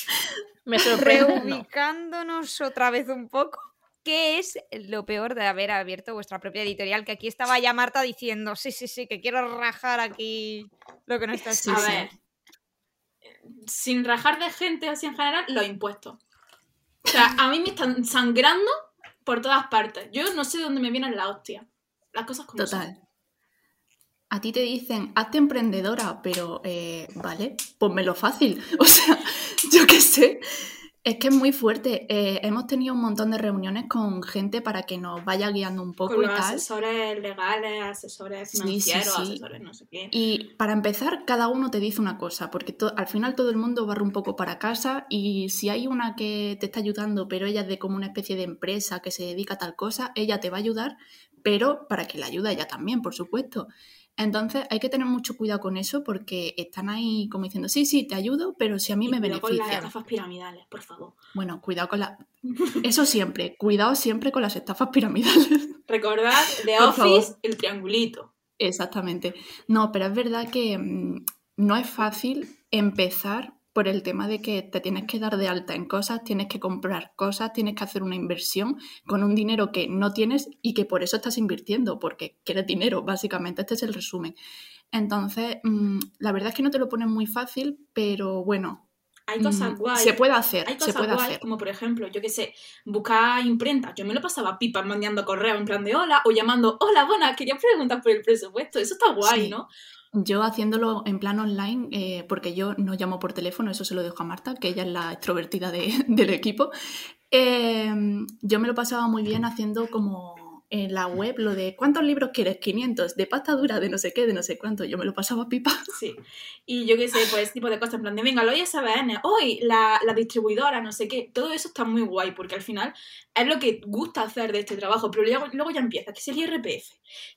Speaker 2: Me sorprende. no.
Speaker 1: reubicándonos otra vez un poco. ¿Qué es lo peor de haber abierto vuestra propia editorial? Que aquí estaba ya Marta diciendo, sí, sí, sí, que quiero rajar aquí lo que no está
Speaker 3: Sí,
Speaker 4: a
Speaker 1: escrito".
Speaker 3: sí.
Speaker 4: ver, sin rajar de gente así en general, los impuestos. O sea, a mí me están sangrando por todas partes. Yo no sé de dónde me vienen la hostia. Las cosas como son.
Speaker 3: Total. A ti te dicen, hazte emprendedora, pero, eh, vale, ponmelo fácil. [LAUGHS] O sea, yo qué sé. Es que es muy fuerte. Eh, hemos tenido un montón de reuniones con gente para que nos vaya guiando un poco
Speaker 4: Con
Speaker 3: y
Speaker 4: los
Speaker 3: tal.
Speaker 4: asesores legales, asesores
Speaker 3: Sí, sí,
Speaker 4: financieros,
Speaker 3: sí.
Speaker 4: asesores no sé qué.
Speaker 3: Y para empezar, cada uno te dice una cosa, porque al final todo el mundo barre un poco para casa y si hay una que te está ayudando, pero ella es de como una especie de empresa que se dedica a tal cosa, ella te va a ayudar, pero para que la ayude ella también, por supuesto. Entonces hay que tener mucho cuidado con eso porque están ahí como diciendo, sí, sí, te ayudo, pero si a mí
Speaker 4: Y
Speaker 3: me
Speaker 4: cuidado con las
Speaker 3: beneficia.
Speaker 4: estafas piramidales, por favor.
Speaker 3: Bueno, cuidado con la... Eso siempre, cuidado siempre con las estafas piramidales. [LAUGHS]
Speaker 4: Recordad,
Speaker 3: Por
Speaker 4: Office,
Speaker 3: favor.
Speaker 4: el triangulito.
Speaker 3: Exactamente. No, pero es verdad que mm, no es fácil empezar por el tema de que te tienes que dar de alta en cosas, tienes que comprar cosas, tienes que hacer una inversión con un dinero que no tienes y que por eso estás invirtiendo, porque quieres dinero, básicamente. Este es el resumen. Entonces, mm, la verdad es que no te lo ponen muy fácil, pero bueno,
Speaker 4: Hay cosas
Speaker 3: mm,
Speaker 4: guays.
Speaker 3: se puede hacer,
Speaker 4: Hay
Speaker 3: se
Speaker 4: cosas
Speaker 3: puede
Speaker 4: guays,
Speaker 3: hacer.
Speaker 4: como por ejemplo, yo qué sé, buscar imprenta. Yo me lo pasaba pipas mandando correo en plan de hola o llamando, hola, buenas, quería preguntar por el presupuesto. Eso está guay,
Speaker 3: Sí.
Speaker 4: ¿no?
Speaker 3: Yo haciéndolo en plan online, eh, porque yo no llamo por teléfono, eso se lo dejo a Marta, que ella es la extrovertida de- [LAUGHS] del equipo. Eh, yo me lo pasaba muy bien haciendo como en la web lo de ¿cuántos libros quieres? 500, de pasta dura, de no sé qué, de no sé cuánto. Yo me lo pasaba pipa.
Speaker 4: Sí. Y yo qué sé, pues tipo de cosas, en plan de, venga, lo hoy SBN, hoy la, distribuidora, no sé qué. Todo eso está muy guay, porque al final es lo que gusta hacer de este trabajo, pero luego, luego ya empieza, que si el IRPF,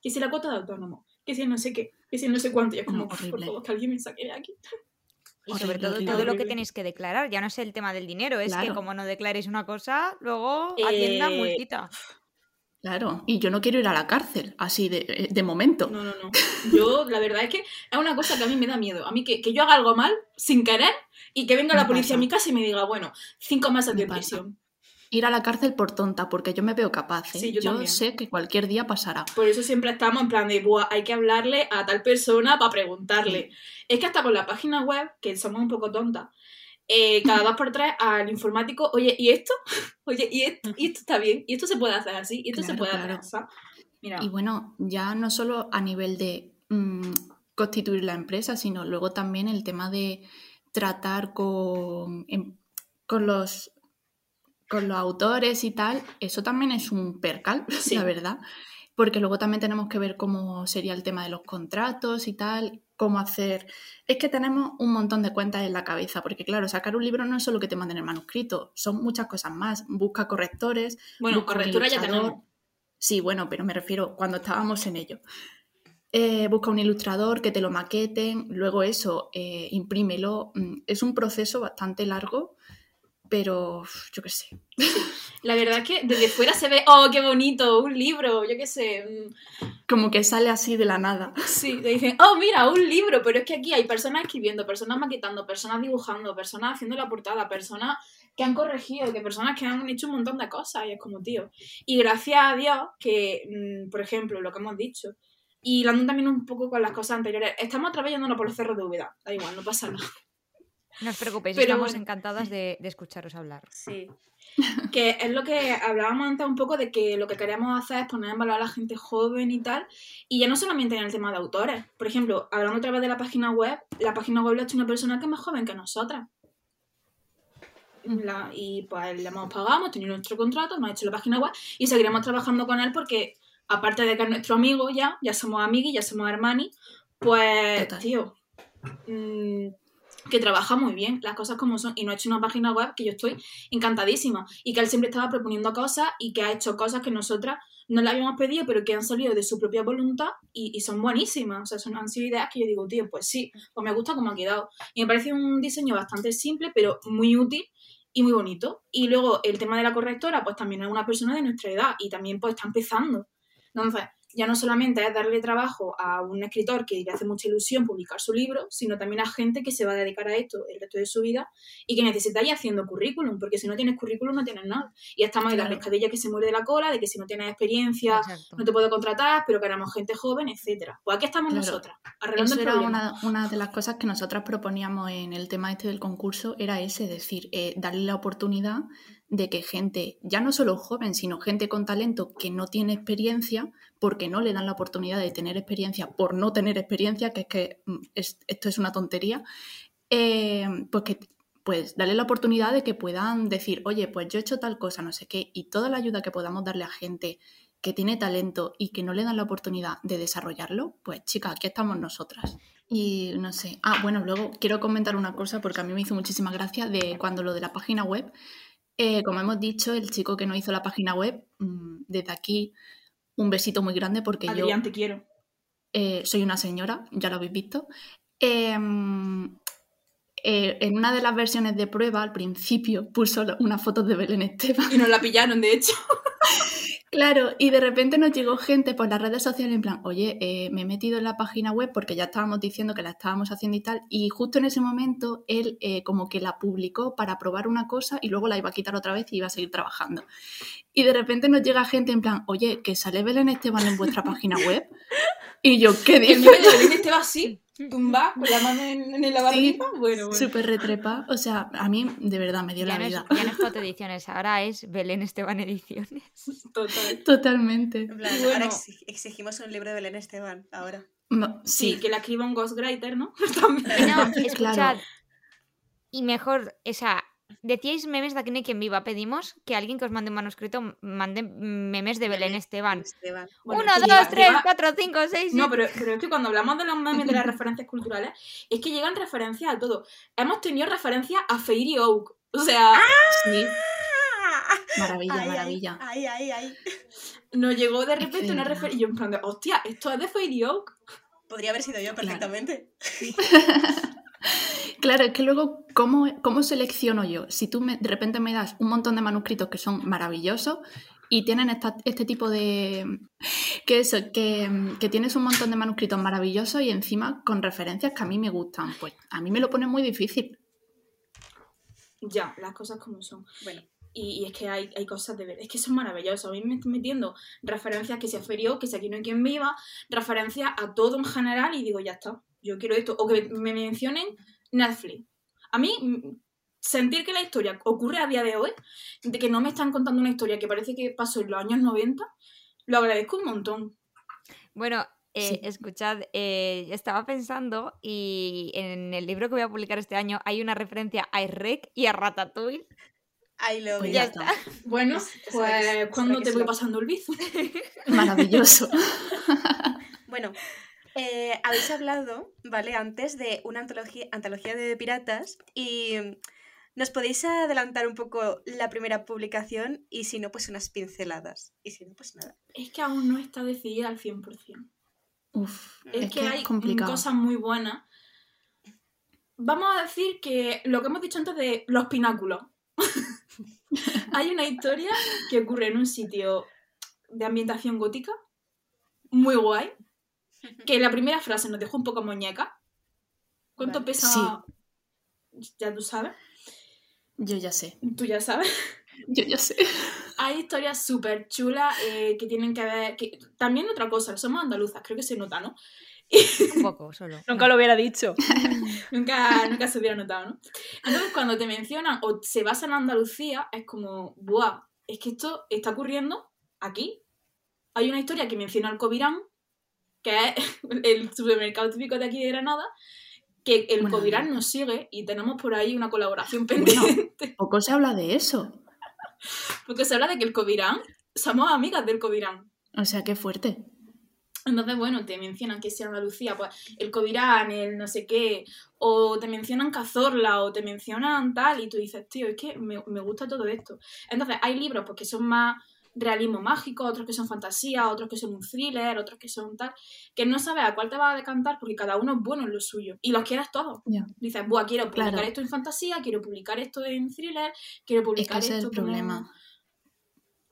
Speaker 4: que si la cuota de autónomo, que si no sé qué, que si no sé cuánto, y es como,
Speaker 3: No,
Speaker 4: por favor, que alguien me saque de aquí.
Speaker 1: Y
Speaker 3: Horrible,
Speaker 1: sobre todo
Speaker 3: horrible.
Speaker 1: todo lo que tenéis que declarar. Ya no es el tema del dinero, es que como no declaréis una cosa, luego Hacienda
Speaker 4: Eh,
Speaker 1: multita.
Speaker 3: Claro, y yo no quiero ir a la cárcel, así de, de momento.
Speaker 4: No, no, no. Yo, la verdad es que es una cosa que a mí me da miedo. A mí que, que yo haga algo mal, sin querer, y que venga la policía
Speaker 3: pasa.
Speaker 4: a mi casa y me diga, bueno, cinco meses
Speaker 3: Me
Speaker 4: de
Speaker 3: pasa.
Speaker 4: prisión.
Speaker 3: Ir a la cárcel por tonta, porque yo me veo capaz. ¿eh?
Speaker 4: Sí, yo
Speaker 3: sé que cualquier día pasará.
Speaker 4: Por eso siempre estamos en plan de, Buah, hay que hablarle a tal persona para preguntarle. Es que hasta con la página web, que somos un poco tontas, eh, cada dos por tres al informático, oye, ¿y esto? [LAUGHS] Oye, ¿y esto? ¿Y esto está bien? ¿Y esto se puede hacer así? ¿Y esto se puede
Speaker 3: claro.
Speaker 4: hacer así? Mira,
Speaker 3: Y bueno, ya no solo a nivel de mm, constituir la empresa, sino luego también el tema de tratar con, em- con los con los autores y tal, eso también es un percal, [LAUGHS]
Speaker 4: Sí.
Speaker 3: la verdad. Porque luego también tenemos que ver cómo sería el tema de los contratos y tal, cómo hacer. Es que tenemos un montón de cuentas en la cabeza, porque claro, sacar un libro no es solo que te manden el manuscrito, son muchas cosas más. Busca correctores,
Speaker 4: bueno, correctura ya tenemos.
Speaker 3: Sí, bueno, pero me refiero cuando estábamos en ello. Eh, busca un ilustrador que te lo maqueten, luego eso, eh, imprímelo. Mm, Es un proceso bastante largo, pero yo qué sé. [LAUGHS]
Speaker 4: La verdad es que desde fuera se ve, oh, qué bonito, un libro, yo qué sé. mm,
Speaker 3: Como que sale así de la nada.
Speaker 4: Sí, te dicen, oh, mira, un libro, pero es que aquí hay personas escribiendo, personas maquetando, personas dibujando, personas haciendo la portada, personas que han corregido, que personas que han hecho un montón de cosas, y es como, tío. Y gracias a Dios que, mm, por ejemplo, lo que hemos dicho, y hablando también un poco con las cosas anteriores, estamos atravesándonos por los cerros de Úbeda, da igual, no pasa nada.
Speaker 1: No os preocupéis,
Speaker 4: Pero
Speaker 1: estamos encantadas de, de escucharos hablar.
Speaker 4: Sí. Que es lo que hablábamos antes un poco de que lo que queremos hacer es poner en valor a la gente joven y tal. Y ya no solamente en el tema de autores. Por ejemplo, hablando otra vez de la página web, la página web la ha hecho una persona que es más joven que nosotras. La- y pues le hemos pagado, hemos tenido nuestro contrato, nos ha hecho la página web y seguiremos trabajando con él porque, aparte de que es nuestro amigo ya, ya somos amigos, ya somos hermanis, pues,
Speaker 3: Total.
Speaker 4: tío, mm, que trabaja muy bien, las cosas como son, y nos ha hecho una página web que yo estoy encantadísima, y que él siempre estaba proponiendo cosas y que ha hecho cosas que nosotras no las habíamos pedido, pero que han salido de su propia voluntad y, son buenísimas. O sea, son, han sido ideas que yo digo, tío, pues sí, pues me gusta cómo ha quedado. Y me parece un diseño bastante simple, pero muy útil y muy bonito. Y luego el tema de la correctora, pues también es una persona de nuestra edad y también pues está empezando. Entonces, ya no solamente es darle trabajo a un escritor que le hace mucha ilusión publicar su libro, sino también a gente que se va a dedicar a esto el resto de su vida y que necesita ir haciendo currículum, porque si no tienes currículum no tienes nada. Y estamos en la pescadilla que se muere de la cola, de que si no tienes experiencia no te puedo contratar, pero queremos gente joven, etcétera. Pues aquí estamos nosotras, arreglando
Speaker 3: era una, de las cosas que nosotras proponíamos en el tema este del concurso, era ese, decir, eh, darle la oportunidad de que gente, ya no solo joven, sino gente con talento que no tiene experiencia, porque no le dan la oportunidad de tener experiencia por no tener experiencia, que es que mm, esto es una tontería, eh, pues que pues darle la oportunidad de que puedan decir, oye, pues yo he hecho tal cosa, no sé qué, y toda la ayuda que podamos darle a gente que tiene talento y que no le dan la oportunidad de desarrollarlo, pues chicas, aquí estamos nosotras. Y no sé. Ah, bueno, luego quiero comentar una cosa porque a mí me hizo muchísima gracia de cuando lo de la página web, eh, como hemos dicho, el chico que no hizo la página web, mm, desde aquí un besito muy grande porque yo...
Speaker 4: te quiero.
Speaker 3: Eh, soy una señora, ya lo habéis visto. Em, eh, en una de las versiones de prueba, al principio, puso una foto de Belén Esteban.
Speaker 4: Y nos la pillaron, de hecho. [LAUGHS]
Speaker 3: Claro, y de repente nos llegó gente por las redes sociales en plan, oye, eh, me he metido en la página web porque ya estábamos diciendo que la estábamos haciendo y tal, y justo en ese momento él eh, como que la publicó para probar una cosa y luego la iba a quitar otra vez y iba a seguir trabajando. Y de repente nos llega gente en plan, oye, que sale Belén Esteban en vuestra página web. Y yo, ¿qué dices? [LAUGHS]
Speaker 4: Belén Esteban sí tumba con la mano en, la barriga. bueno, bueno.
Speaker 3: Súper retrepa. O sea, a mí de verdad me dio la vida. [LAUGHS]
Speaker 1: ya no es foto ediciones, ahora es Belén Esteban Ediciones.
Speaker 3: Total. Totalmente.
Speaker 5: Ahora exigimos un libro de Belén Esteban, ahora.
Speaker 4: sí. que la escriba un ghostwriter, ¿no? [LAUGHS]
Speaker 1: También. No, [LAUGHS] escuchad. Y mejor, o sea, Decíais memes de Aquí no hay quien viva. Pedimos que alguien que os mande un manuscrito mande memes de Belén Esteban. Uno, dos, tres, cuatro, cinco, seis.
Speaker 4: No, pero, pero, es que cuando hablamos de los memes de las [LAUGHS] referencias culturales, es que llegan referencias a todo. Hemos tenido referencias a Fairy Oak. O sea.
Speaker 3: ¡Ah! Sí. Maravilla, maravilla.
Speaker 5: Ay, ay, ay.
Speaker 4: Nos llegó de repente una referencia. Y yo en plan de, hostia, esto es de Fairy Oak.
Speaker 5: Podría haber sido yo perfectamente.
Speaker 3: Claro, [LAUGHS] es que luego, ¿cómo, cómo selecciono yo? Si tú de repente me das un montón de manuscritos que son maravillosos y tienen este tipo de... que eso, que, que, tienes un montón de manuscritos maravillosos y encima con referencias que a mí me gustan, pues a mí me lo pone muy difícil.
Speaker 4: Ya, las cosas como son. Bueno. Y, es que hay, hay, cosas de ver, es que son maravillosas. A mí me estoy metiendo referencias que se ferió, que si aquí no hay quien viva, referencias a todo en general y digo, ya está, yo quiero esto. O que me mencionen Netflix. A mí, mm, sentir que la historia ocurre a día de hoy, de que no me están contando una historia que parece que pasó en los años 90, lo agradezco un montón.
Speaker 1: Bueno, eh, escuchad, eh, estaba pensando y en el libro que voy a publicar este año hay una referencia a Rec y a Ratatouille.
Speaker 5: Ahí lo
Speaker 3: pues ya está.
Speaker 4: Bueno, pues cuando te voy pasando el bizo. [LAUGHS]
Speaker 3: Maravilloso.
Speaker 5: bueno, eh, habéis hablado, ¿vale? Antes de una antología, antología de piratas y nos podéis adelantar un poco la primera publicación y si no, pues unas pinceladas. Y si no, pues nada.
Speaker 4: Es que aún no está decidida al 100%.
Speaker 3: Uf,
Speaker 4: es, que, hay cosas muy buenas. Vamos a decir que lo que hemos dicho antes de los pináculos. [LAUGHS] hay una historia que ocurre en un sitio de ambientación gótica, muy guay, [LAUGHS] que la primera frase nos dejó un poco muñeca. ¿Cuánto pesa? Ya tú sabes.
Speaker 3: Yo ya sé.
Speaker 4: Tú ya sabes.
Speaker 3: Yo ya sé.
Speaker 4: Hay historias súper chulas eh, que tienen que ver. Que... También otra cosa, somos andaluzas, creo que se nota, ¿no?
Speaker 1: Un poco, solo. [LAUGHS]
Speaker 2: nunca lo hubiera dicho. [LAUGHS]
Speaker 4: nunca, nunca se hubiera notado, ¿no? Entonces, cuando te mencionan o se basa en Andalucía, es como, ¡buah! Es que esto está ocurriendo aquí. Hay una historia que menciona al Covirán, que es [LAUGHS] el supermercado típico de aquí de Granada, que el Covirán nos sigue y tenemos por ahí una colaboración pendiente. [LAUGHS]
Speaker 3: poco se habla de eso.
Speaker 4: Porque se habla de que el Covirán, somos amigas del Covirán.
Speaker 3: O sea, qué fuerte.
Speaker 4: Entonces, bueno, te mencionan que sea Andalucía, pues el Covirán, el no sé qué, o te mencionan Cazorla, o te mencionan tal, y tú dices, tío, es que me, me gusta todo esto. Entonces, hay libros porque son más realismo mágico, otros que son fantasía, otros que son un thriller, otros que son tal, que no sabes a cuál te vas a decantar porque cada uno es bueno en lo suyo y los quieres todos. Dices, Buah, quiero publicar esto en fantasía, quiero publicar esto en thriller, quiero publicar
Speaker 3: es
Speaker 4: que esto
Speaker 3: es el problema.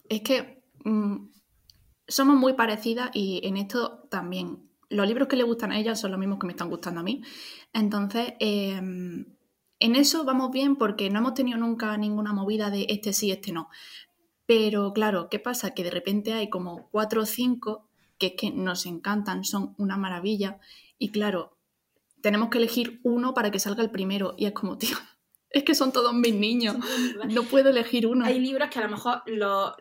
Speaker 3: Es que mm, somos muy parecidas y en esto también. Los libros que le gustan a ella son los mismos que me están gustando a mí. Entonces, em, en eso vamos bien porque no hemos tenido nunca ninguna movida de este sí, este no. Pero claro, ¿qué pasa? Que de repente hay como cuatro o cinco que es que nos encantan, son una maravilla. Y claro, tenemos que elegir uno para que salga el primero. Y es como, tío, [LAUGHS] es que son todos mis niños. No puedo elegir uno.
Speaker 4: Hay libros que a lo mejor lo,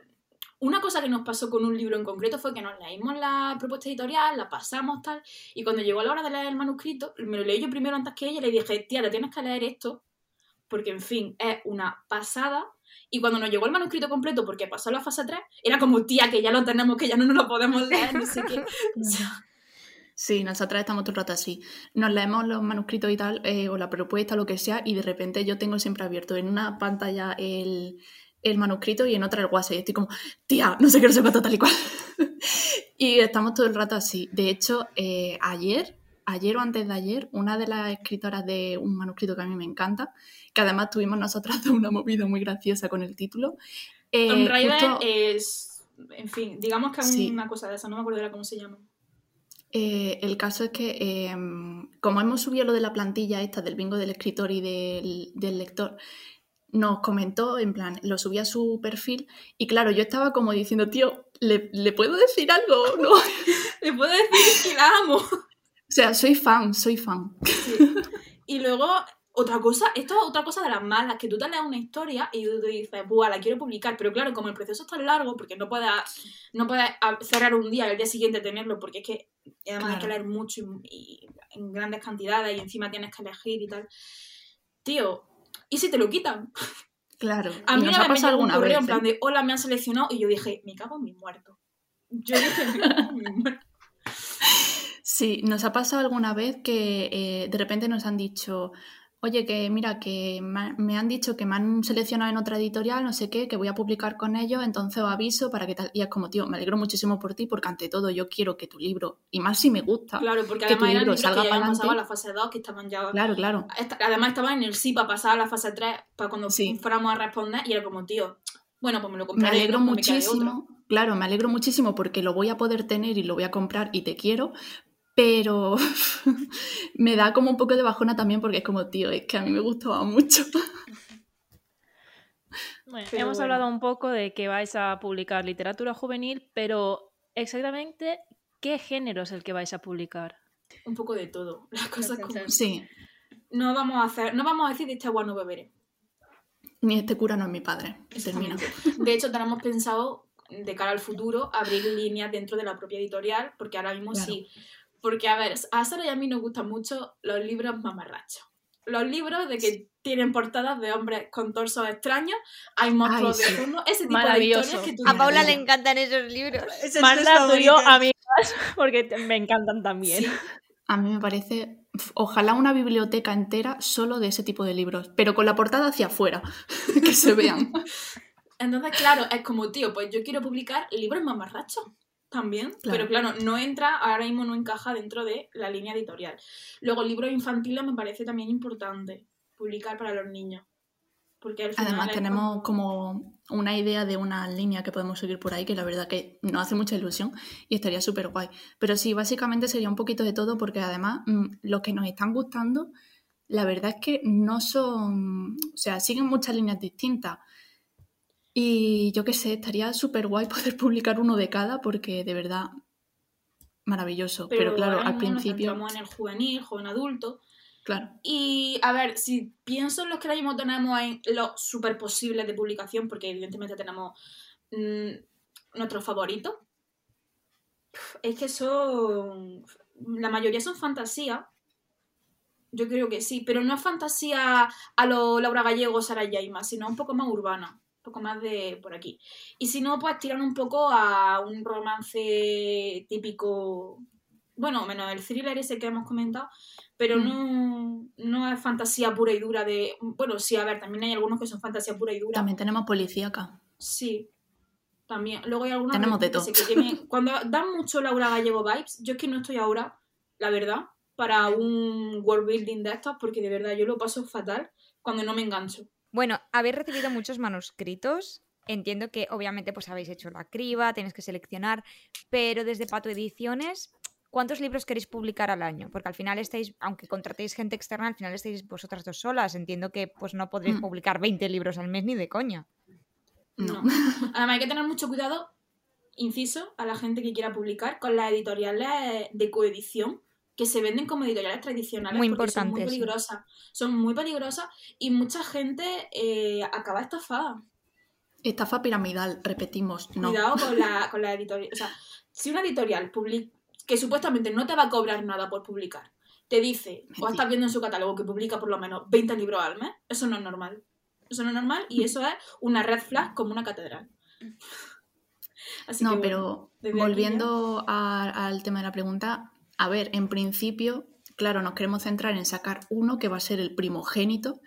Speaker 4: una cosa que nos pasó con un libro en concreto fue que nos leímos la propuesta editorial, la pasamos tal, y cuando llegó la hora de leer el manuscrito, me lo leí yo primero antes que ella y le dije, tía, te tienes que leer esto, porque en fin, es una pasada. Y cuando nos llegó el manuscrito completo, porque pasó la fase 3, era como, tía, que ya lo tenemos, que ya no nos lo podemos leer, no sé qué. [LAUGHS]
Speaker 3: Sí, nosotras estamos todo el rato así. Nos leemos los manuscritos y tal, eh, o la propuesta, lo que sea, y de repente yo tengo siempre abierto en una pantalla el, el manuscrito y en otra el WhatsApp. Y estoy como, tía, no sé qué, no sé cuánto, tal y cual. [LAUGHS] y estamos todo el rato así. De hecho, eh, ayer, ayer o antes de ayer, una de las escritoras de un manuscrito que a mí me encanta, que además tuvimos nosotras [LAUGHS] una movida muy graciosa con el título.
Speaker 4: Eh, es, en fin, digamos que es una cosa de esa, no me acuerdo de cómo se llama.
Speaker 3: Eh, el caso es que, em, como hemos subido lo de la plantilla esta del bingo del escritor y del, del lector, nos comentó, en plan, lo subí a su perfil y claro, yo estaba como diciendo, tío, ¿le, puedo decir algo? ¿No? [LAUGHS]
Speaker 4: ¿Le puedo decir que la amo?
Speaker 3: O sea, soy fan, soy fan. [LAUGHS]
Speaker 4: Y luego, otra cosa, esto es otra cosa de las malas, que tú te leas una historia y tú dices, buah, la quiero publicar, pero claro, como el proceso es tan largo, porque no puedes, no puedes cerrar un día y al día siguiente tenerlo, porque es que además hay que leer mucho y en grandes cantidades y encima tienes que elegir y tal. Tío, ¿y si te lo quitan?
Speaker 3: Claro. [LAUGHS]
Speaker 4: A mí una vez me llegó un correo en plan de, hola, me han seleccionado, y yo dije, me cago en mi muerto. Yo dije, me cago en mi muerto.
Speaker 3: Sí, nos ha pasado alguna vez que eh, de repente nos han dicho, oye, que mira, que me han dicho que me han seleccionado en otra editorial, no sé qué, que voy a publicar con ellos, entonces os aviso para que tal. Y es como, tío, me alegro muchísimo por ti, porque ante todo yo quiero que tu libro, y más si me gusta,
Speaker 4: claro, porque que tu libro salga para adelante. a la fase 2, que estaban ya.
Speaker 3: Claro, claro.
Speaker 4: Además estaban en el sí para pasar a la fase 3, para cuando fuéramos a responder, y era como, tío, bueno, pues me lo compraré.
Speaker 3: Me alegro muchísimo. claro, me alegro muchísimo porque lo voy a poder tener y lo voy a comprar y te quiero, pero [LAUGHS] me da como un poco de bajona también porque es como, tío, es que a mí me gustaba mucho. [LAUGHS]
Speaker 2: Bueno, hemos hablado un poco de que vais a publicar literatura juvenil, pero exactamente qué género es el que vais a publicar.
Speaker 4: Un poco de todo, [LAUGHS] las cosas como
Speaker 3: sí.
Speaker 4: No vamos a hacer, no vamos a decir de este agua no beberé.
Speaker 3: Ni este cura no es mi padre.
Speaker 4: De hecho, tenemos pensado de cara al futuro abrir líneas dentro de la propia editorial, porque ahora mismo sí porque, a ver, a Sara y a mí nos gustan mucho los libros mamarrachos. Los libros de que tienen portadas de hombres con torsos extraños, hay monstruos de fondo, ese tipo de historias que tú
Speaker 1: A Paula le encantan esos libros. [LAUGHS]
Speaker 2: Marta, tú y yo, amigas, [LAUGHS] porque me encantan también.
Speaker 3: A mí me parece, ojalá una biblioteca entera solo de ese tipo de libros, pero con la portada hacia afuera, [LAUGHS] que se vean.
Speaker 4: Entonces, claro, es como, tío, pues yo quiero publicar libros mamarrachos también, pero claro, no entra, ahora mismo no encaja dentro de la línea editorial. Luego, libros infantiles me parece también importante publicar para los niños. Porque
Speaker 3: Además tenemos como... una idea de una línea que podemos seguir por ahí que la verdad que nos hace mucha ilusión y estaría súper guay. Pero sí, básicamente sería un poquito de todo porque además mm, los que nos están gustando, la verdad es que no son, o sea, siguen muchas líneas distintas. Y yo qué sé, estaría súper guay [LAUGHS] poder publicar uno de cada porque de verdad maravilloso. Pero, claro, al principio...
Speaker 4: Nos en el juvenil, joven adulto.
Speaker 3: Claro.
Speaker 4: Y a ver, si pienso en los que ahora mismo tenemos en los súper posibles de publicación, porque evidentemente tenemos mm, nuestros favoritos, es que son. La mayoría son fantasía. Yo creo que sí, pero no es fantasía a lo Laura Gallego, Sara Yaima, sino un poco más urbana poco más de por aquí. Y si no, pues tiran un poco a un romance típico, bueno, menos el thriller ese que hemos comentado, pero mm. no, no es fantasía pura y dura de... Bueno, sí, a ver, también hay algunos que son fantasía pura y dura.
Speaker 3: También tenemos policíaca.
Speaker 4: Sí. También. Luego hay algunos
Speaker 3: Tenemos de
Speaker 4: que
Speaker 3: todo.
Speaker 4: sé que tienen- Cuando dan mucho Laura Gallego vibes, yo es que no estoy ahora, la verdad, para un world building de estos, porque de verdad yo lo paso fatal cuando no me engancho.
Speaker 1: Bueno, habéis recibido muchos manuscritos. Entiendo que obviamente pues habéis hecho la criba, tenéis que seleccionar, pero desde Pato Ediciones, ¿cuántos libros queréis publicar al año? Porque al final estáis, aunque contratéis gente externa, al final estáis vosotras dos solas. Entiendo que pues no podréis
Speaker 3: Mm.
Speaker 1: publicar 20 libros al mes ni de coña.
Speaker 3: No.
Speaker 4: No. [LAUGHS] Además hay que tener mucho cuidado, inciso, a la gente que quiera publicar con las editoriales de coedición que se venden como editoriales tradicionales
Speaker 1: Muy
Speaker 4: porque son muy peligrosas. Son muy peligrosas y mucha gente eh, acaba estafada.
Speaker 3: Estafa piramidal, repetimos, no.
Speaker 4: Cuidado con la, [LAUGHS] con la editorial. O sea, si una editorial publica, que supuestamente no te va a cobrar nada por publicar, te dice, o estás viendo en su catálogo que publica por lo menos 20 libros al mes, eso no es normal. Eso no es normal y eso es una red flag como una catedral. [LAUGHS] Así
Speaker 3: No,
Speaker 4: que, bueno,
Speaker 3: pero volviendo a- al tema de la pregunta, a ver, en principio, claro, nos queremos centrar en sacar uno que va a ser el primogénito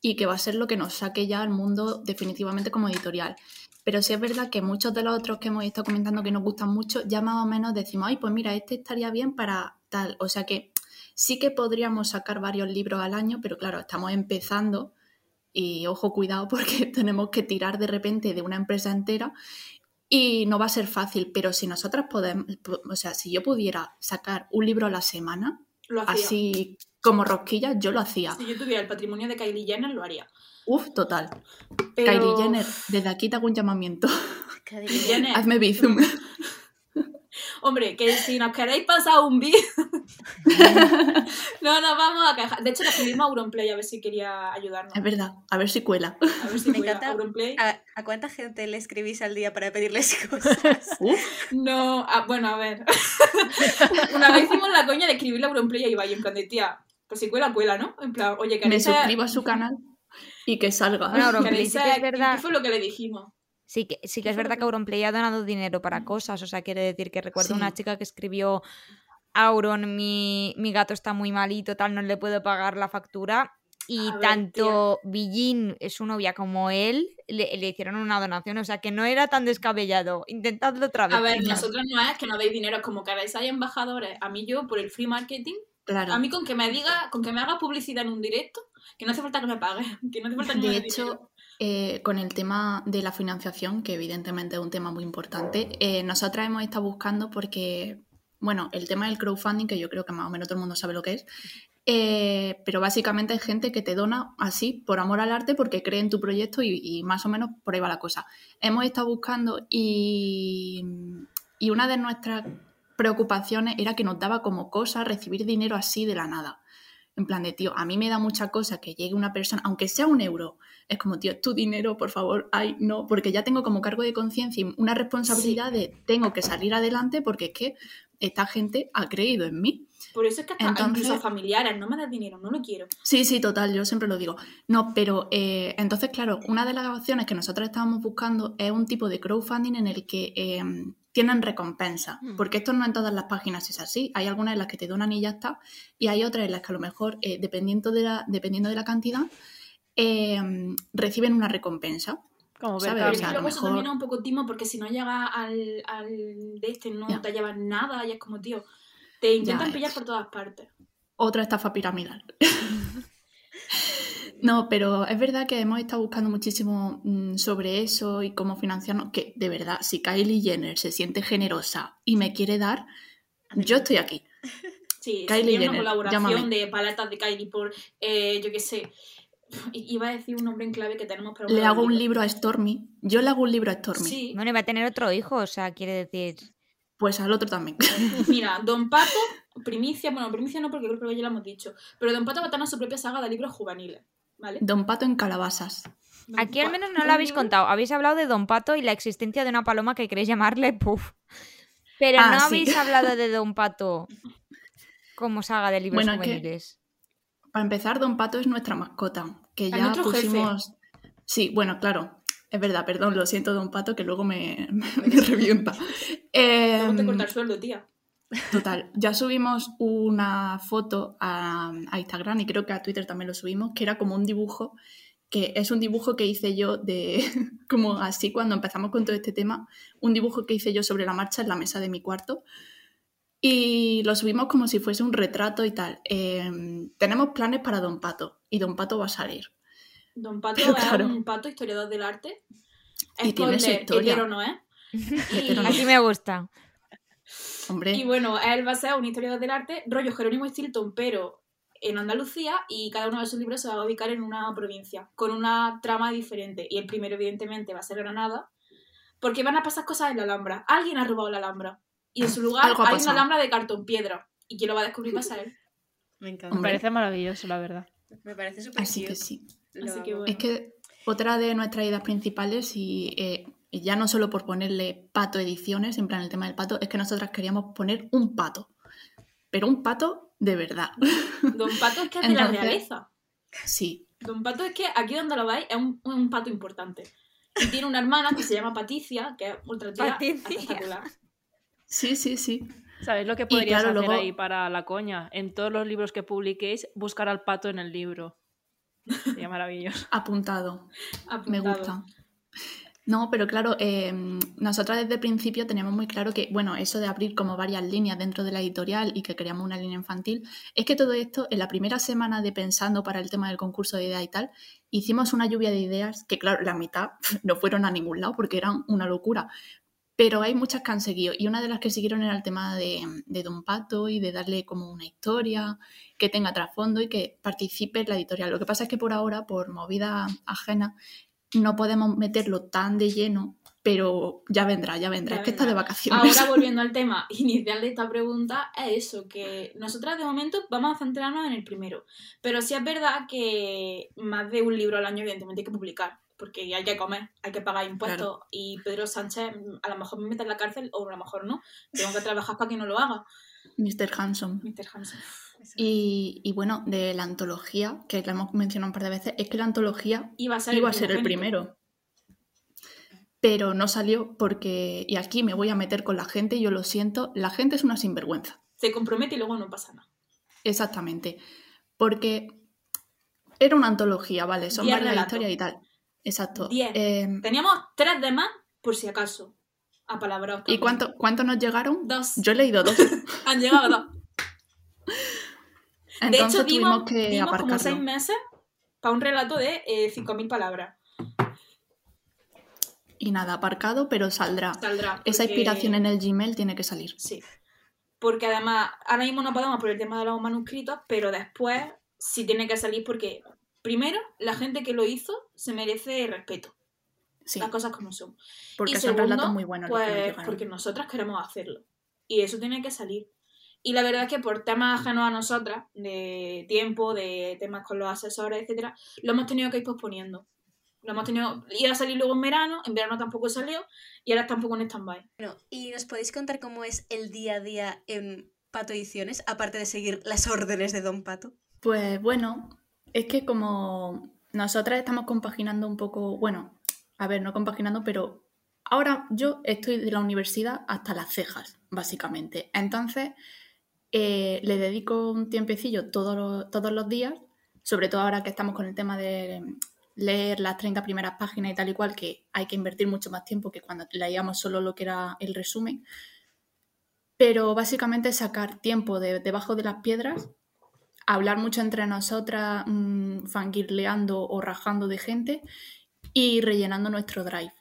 Speaker 3: y que va a ser lo que nos saque ya al mundo definitivamente como editorial. Pero sí es verdad que muchos de los otros que hemos estado comentando que nos gustan mucho, ya más o menos decimos, ay, pues mira, este estaría bien para tal. O sea que sí que podríamos sacar varios libros al año, pero claro, estamos empezando y ojo, cuidado [LAUGHS] porque tenemos que tirar de repente de una empresa entera y no va a ser fácil, pero si nosotras podemos, o sea, si yo pudiera sacar un libro a la semana,
Speaker 4: lo hacía.
Speaker 3: así como rosquillas, yo lo hacía.
Speaker 4: Si yo tuviera el patrimonio de Kylie Jenner, lo haría.
Speaker 3: Uf, total.
Speaker 4: Pero...
Speaker 3: Kylie Jenner, desde aquí te hago un llamamiento.
Speaker 5: Kylie. Jenner,
Speaker 3: Hazme bizum. [LAUGHS]
Speaker 4: Hombre, que si nos queréis pasar un beat, [LAUGHS] no nos vamos a quejar. De hecho, le escribimos a Auronplay a ver si quería ayudarnos.
Speaker 3: Es verdad, a ver si cuela.
Speaker 4: A ver si
Speaker 5: Me
Speaker 4: cuela.
Speaker 5: encanta.
Speaker 4: Auronplay.
Speaker 5: ¿A, a cuánta gente le escribís al día para pedirles cosas? [LAUGHS]
Speaker 4: No, bueno, a ver. [LAUGHS] Una vez hicimos la coña de escribirle a Auronplay a Ibai, en plan de tía, pues si cuela, cuela, ¿no? En plan, oye,
Speaker 3: me
Speaker 4: ¿queréis ser-
Speaker 3: suscribo a su canal y que salga.
Speaker 1: Bueno, Auronplay
Speaker 4: queréis
Speaker 1: sí que es verdad.
Speaker 4: ¿Qué fue lo que le dijimos?
Speaker 1: Sí que, sí que
Speaker 4: ¿Qué
Speaker 1: es verdad
Speaker 4: que-
Speaker 1: Auronplay ha donado dinero para cosas, o sea, quiere decir que recuerdo
Speaker 3: Sí.
Speaker 1: una chica que escribió Auron, mi, mi gato está muy malito, tal, no le puedo pagar la factura. Y
Speaker 4: ver,
Speaker 1: tanto Billín, eh, su novia, como él le, le hicieron una donación, o sea que no era tan descabellado. Intentadlo otra vez.
Speaker 4: A ver,
Speaker 1: chicas.
Speaker 4: nosotros no es que nos deis dinero, es como que hay embajadores. A mí yo, por el free marketing,
Speaker 3: Claro.
Speaker 4: a mí con que me diga, con que me haga publicidad en un directo, que no hace falta que me pague, [LAUGHS] que no hace falta que
Speaker 3: De hecho. Eh, con el tema de la financiación, que evidentemente es un tema muy importante, eh, nosotras hemos estado buscando porque, bueno, el tema del crowdfunding, que yo creo que más o menos todo el mundo sabe lo que es, eh, pero básicamente hay gente que te dona así, por amor al arte, porque cree en tu proyecto y, más o menos por ahí va la cosa. Hemos estado buscando y una de nuestras preocupaciones era que nos daba como cosa recibir dinero así de la nada. En plan de, tío, a mí me da mucha cosa que llegue una persona, aunque sea un euro, es como, tío, tu dinero, por favor, ay, no, porque ya tengo como cargo de conciencia y una responsabilidad de tengo que salir adelante porque es que esta gente ha creído en mí.
Speaker 4: Por eso es que hasta
Speaker 3: Entonces-
Speaker 4: incluso familiares, no me das dinero, no lo quiero.
Speaker 3: Sí, sí, total, yo siempre lo digo. No, pero eh, entonces, claro, una de las opciones que nosotros estábamos buscando es un tipo de crowdfunding en el que eh, tienen recompensa,
Speaker 5: Mm.
Speaker 3: porque esto no en todas las páginas es así. Hay algunas en las que te donan y ya está, y hay otras en las que a lo mejor, eh, dependiendo, de la, dependiendo de la cantidad, eh, reciben una recompensa.
Speaker 2: Como
Speaker 3: ¿Sabes?
Speaker 2: ver
Speaker 4: Pero
Speaker 3: o
Speaker 4: es
Speaker 3: sea,
Speaker 4: que
Speaker 3: a lo
Speaker 4: luego eso
Speaker 3: mejor-
Speaker 4: también es un poco timo porque si no llega al, al de este no
Speaker 3: Ya.
Speaker 4: te llevas nada y es como, tío, te intentan
Speaker 3: Ya,
Speaker 4: pillar
Speaker 3: es.
Speaker 4: por todas partes.
Speaker 3: Otra estafa piramidal. [LAUGHS] No, pero es verdad que hemos estado buscando muchísimo mm, sobre eso y cómo financiarnos, que de verdad, si Kylie Jenner se siente generosa y me quiere dar, yo estoy aquí. [LAUGHS]
Speaker 4: Sí,
Speaker 3: Kylie
Speaker 4: sería una
Speaker 3: Jenner,
Speaker 4: colaboración
Speaker 3: llámame.
Speaker 4: de paletas de Kylie por, eh, yo qué sé, iba a decir un nombre en clave que tenemos, pero...
Speaker 3: Le hago un libro a Stormy, yo le hago un libro a Stormy,
Speaker 4: Sí,
Speaker 1: Bueno, y va a tener otro hijo, o sea, quiere decir.
Speaker 3: pues al otro también. [LAUGHS]
Speaker 4: mira, Don Pato, primicia, bueno, primicia no porque creo que ya lo hemos dicho, pero Don Pato va a tener su propia saga de libros juveniles, ¿vale?
Speaker 3: Don Pato en calabazas.
Speaker 1: Aquí al menos no lo habéis contado. Habéis hablado de Don Pato y la existencia de una paloma que queréis llamarle Puff. Pero
Speaker 3: Ah,
Speaker 1: no
Speaker 3: sí.
Speaker 1: habéis [LAUGHS] hablado de Don Pato como saga de libros
Speaker 3: Bueno, que-
Speaker 1: juveniles.
Speaker 3: Para empezar, Don Pato es nuestra mascota, que ya
Speaker 4: nuestro jefe.
Speaker 3: pusimos... Sí, bueno, claro, es verdad, perdón, lo siento, Don Pato, que luego me, [LAUGHS] me revienta.
Speaker 4: Luego te
Speaker 3: Em,
Speaker 4: corta el sueldo, tía.
Speaker 3: Total, ya subimos una foto a, a Instagram y creo que a Twitter también lo subimos, que era como un dibujo, que es un dibujo que hice yo de, [LAUGHS] como así cuando empezamos con todo este tema, un dibujo que hice yo sobre la marcha en la mesa de mi cuarto y lo subimos como si fuese un retrato y tal. Em, tenemos planes para Don Pato y Don Pato va a salir.
Speaker 4: Don Pato [LAUGHS] es un pato historiador del arte.
Speaker 3: Y tiene su historia.
Speaker 4: no es. [LAUGHS]
Speaker 1: Aquí me gusta.
Speaker 3: Hombre,
Speaker 4: Y bueno, él va a ser un historiador del arte, rollo Jerónimo Stilton, pero en Andalucía, y cada uno de sus libros se va a ubicar en una provincia, con una trama diferente. Y el primero, evidentemente, va a ser Granada, porque van a pasar cosas en la Alhambra. Alguien ha robado la Alhambra. Y en su [LAUGHS] lugar hay una. Alhambra de cartón piedra. Y quien lo va a descubrir va a ser él. [LAUGHS]
Speaker 5: Me encanta.
Speaker 2: Me parece maravilloso, la verdad.
Speaker 5: Me parece súper
Speaker 3: así que
Speaker 5: cute.
Speaker 3: sí.
Speaker 5: Lo
Speaker 4: Así que bueno.
Speaker 3: Es que otra de nuestras ideas principales, y eh, y ya no solo por ponerle pato ediciones, en plan el tema del pato, es que nosotras queríamos poner un pato. Pero un pato de verdad. [LAUGHS]
Speaker 4: Don Pato es que es de la
Speaker 3: Entonces-
Speaker 4: realeza.
Speaker 3: Sí.
Speaker 4: Don Pato es que aquí donde lo veis es un, un pato importante. Y tiene una hermana que se llama Paticia, que es ultra tía espectacular.
Speaker 3: Sí, sí, sí.
Speaker 2: ¿Sabéis lo que podrías
Speaker 3: claro,
Speaker 2: hacer
Speaker 3: luego-
Speaker 2: ahí para la coña? En todos los libros que publiquéis, buscar al pato en el libro. Sería maravilloso.
Speaker 3: Apuntado. [LAUGHS] Me gusta. No, pero claro, eh, nosotras desde el principio teníamos muy claro que, bueno, eso de abrir como varias líneas dentro de la editorial y que queríamos una línea infantil, es que todo esto, en la primera semana de pensando para el tema del concurso de ideas y tal, hicimos una lluvia de ideas que, claro, la mitad [LAUGHS] no fueron a ningún lado porque eran una locura. Pero hay muchas que han seguido y una de las que siguieron era el tema de, de Don Pato y de darle como una historia que tenga trasfondo y que participe en la editorial. Lo que pasa es que por ahora, por movida ajena, no podemos meterlo tan de lleno, pero ya vendrá, ya vendrá.
Speaker 4: Ya
Speaker 3: es que está de vacaciones.
Speaker 4: Ahora [LAUGHS] volviendo al tema inicial de esta pregunta, es eso, que nosotras de momento vamos a centrarnos en el primero. Pero sí es verdad que más de un libro al año evidentemente hay que publicar, porque hay que comer, hay que pagar impuestos y Pedro Sánchez mm, a lo mejor me mete en la cárcel o a lo mejor no. Tengo que trabajar para que no lo haga.
Speaker 3: Mr. Hanson.
Speaker 4: Mr. Hanson.
Speaker 3: Y, y bueno, de la antología, que la hemos mencionado un par de veces, es que la antología
Speaker 4: Iba a ser
Speaker 3: iba a
Speaker 4: el
Speaker 3: ser el
Speaker 4: primogénito.
Speaker 3: primero. Pero no salió porque, y aquí me voy a meter con la gente, yo lo siento, la gente es una sinvergüenza.
Speaker 4: Se compromete y luego no pasa nada.
Speaker 3: Exactamente. Porque era una antología, ¿vale? Son
Speaker 4: Diez
Speaker 3: varias historias y tal. Exacto.
Speaker 4: Diez.
Speaker 3: Eh,
Speaker 4: Teníamos tres de más por si acaso. A palabras.
Speaker 3: ¿Y cuánto, cuánto nos llegaron?
Speaker 4: Dos.
Speaker 3: Yo he leído dos. [LAUGHS]
Speaker 4: Han llegado dos. [LAUGHS] De hecho,
Speaker 3: tuvimos
Speaker 4: dimos,
Speaker 3: que
Speaker 4: dimos como seis meses para un relato de eh, 5.000 palabras.
Speaker 3: Y nada, aparcado, pero saldrá.
Speaker 4: Saldrá.
Speaker 3: Esa inspiración en el Gmail tiene que salir.
Speaker 4: Sí. Porque además, ahora mismo no podemos por el tema de los manuscritos, pero después sí tiene que salir porque, primero, la gente que lo hizo se merece respeto.
Speaker 3: Sí,
Speaker 4: Las cosas como son.
Speaker 3: porque
Speaker 4: y
Speaker 3: son
Speaker 4: segundo,
Speaker 3: relatos muy buenos
Speaker 4: Pues porque nosotras queremos hacerlo. Y eso tiene que salir. Y la verdad es que por temas ajenos a nosotras, de tiempo, de temas con los asesores, etcétera, lo hemos tenido que ir posponiendo. Lo hemos tenido. Iba a salir luego en verano, en verano tampoco salió, y ahora está un poco en stand-by.
Speaker 5: Bueno, ¿y nos podéis contar cómo es el día a día en Pato Ediciones, aparte de seguir las órdenes de Don Pato?
Speaker 3: Pues bueno, es que como nosotras estamos compaginando un poco, bueno, a ver, no compaginando, pero ahora yo estoy de la universidad hasta las cejas, básicamente. Entonces, eh, le dedico un tiempecillo todos los, días, sobre todo ahora que estamos con el tema de leer las 30 primeras páginas y tal y cual, que hay que invertir mucho más tiempo que cuando leíamos solo lo que era el resumen. Pero básicamente sacar tiempo de debajo de las piedras hablar mucho entre nosotras, mmm, fangirleando o rajando de gente y rellenando nuestro drive.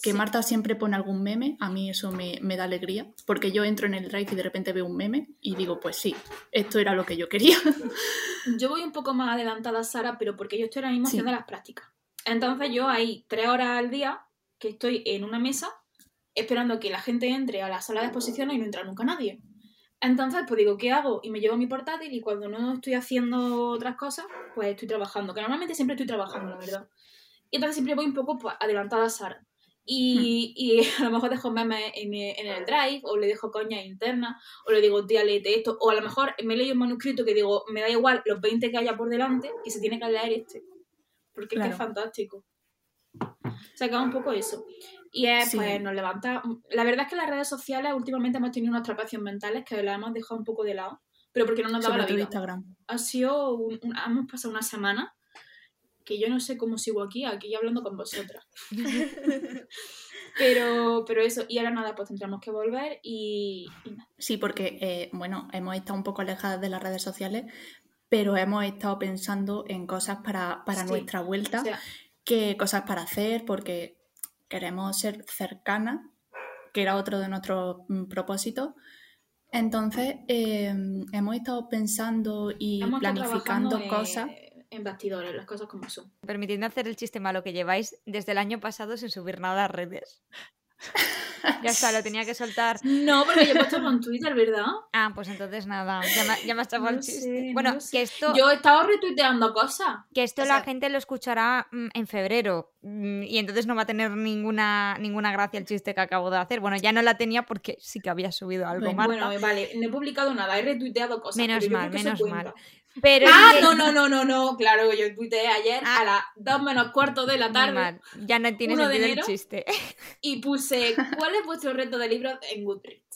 Speaker 3: Que
Speaker 4: Sí.
Speaker 3: Marta siempre pone algún meme, a mí eso me, me da alegría, porque yo entro en el drive y de repente veo un meme y digo, pues sí, esto era lo que yo quería.
Speaker 4: Yo voy un poco más adelantada, Sara, pero porque yo estoy ahora mismo
Speaker 3: Sí.
Speaker 4: haciendo las prácticas. Entonces yo hay tres horas al día que estoy en una mesa esperando que la gente entre a la sala de exposiciones y no entra nunca nadie. Entonces, pues digo, ¿qué hago? Y me llevo mi portátil y cuando no estoy haciendo otras cosas, pues estoy trabajando. Que normalmente siempre estoy trabajando, la verdad. Y entonces siempre voy un poco pues, adelantada a Sara. Y, y [LAUGHS] a lo mejor dejo memes en, en el drive, o le dejo coña interna, o le digo, tía, léete esto. O a lo mejor me leo un manuscrito que digo, me da igual los 20 que haya por delante, que se tiene que leer este. Porque es que es fantástico. Acaba un poco eso. Y es,
Speaker 3: Sí.
Speaker 4: pues, nos levanta. La verdad es que las redes sociales últimamente hemos tenido unos trapacios mentales que las hemos dejado un poco de lado, pero porque no nos daba
Speaker 3: Sobre
Speaker 4: la vida.
Speaker 3: Instagram.
Speaker 4: Ha sido. un- un- hemos pasado una semana que yo no sé cómo sigo aquí, aquí hablando con vosotras. [LAUGHS] pero, pero eso, y ahora nada, pues tendremos que volver y, y nada.
Speaker 3: Sí, porque, eh, bueno, hemos estado un poco alejadas de las redes sociales, pero hemos estado pensando en cosas para, para
Speaker 4: Sí,
Speaker 3: nuestra vuelta,
Speaker 4: O sea,
Speaker 3: que cosas para hacer, porque queremos ser cercanas, que era otro de nuestros mm, propósitos. Entonces, eh, hemos estado pensando y planificando
Speaker 4: eh,
Speaker 3: cosas.
Speaker 4: En bastidores, las cosas como son.
Speaker 1: Permitidme hacer el chiste malo que lleváis desde el año pasado sin subir nada a redes. [LAUGHS] ya está, lo tenía que soltar.
Speaker 4: No, porque yo he puesto en Twitter, ¿verdad?
Speaker 1: Ah, pues entonces nada, ya me, ya me has el chiste.
Speaker 4: sé,
Speaker 1: bueno,
Speaker 4: no
Speaker 1: que esto,
Speaker 4: Yo he estado retuiteando cosas.
Speaker 1: que esto
Speaker 5: o
Speaker 1: la gente lo escuchará mm, en febrero mm, y entonces no va a tener ninguna, ninguna gracia el chiste que acabo de hacer. Bueno, ya no la tenía porque sí que había subido algo,
Speaker 3: Bueno,
Speaker 1: Marta.
Speaker 4: Bueno, vale, no he publicado nada, he retuiteado cosas.
Speaker 1: Menos mal, menos mal. Pero
Speaker 4: Ah, no, no, no, no, no, claro, yo tuiteé ayer
Speaker 1: Ah.
Speaker 4: a las 2 menos cuarto de la tarde
Speaker 1: mal. Ya no tiene
Speaker 4: 1 de
Speaker 1: sentido el
Speaker 4: enero.
Speaker 1: chiste.
Speaker 4: y puse [LAUGHS] ¿cuál es vuestro reto de libros en Goodreads?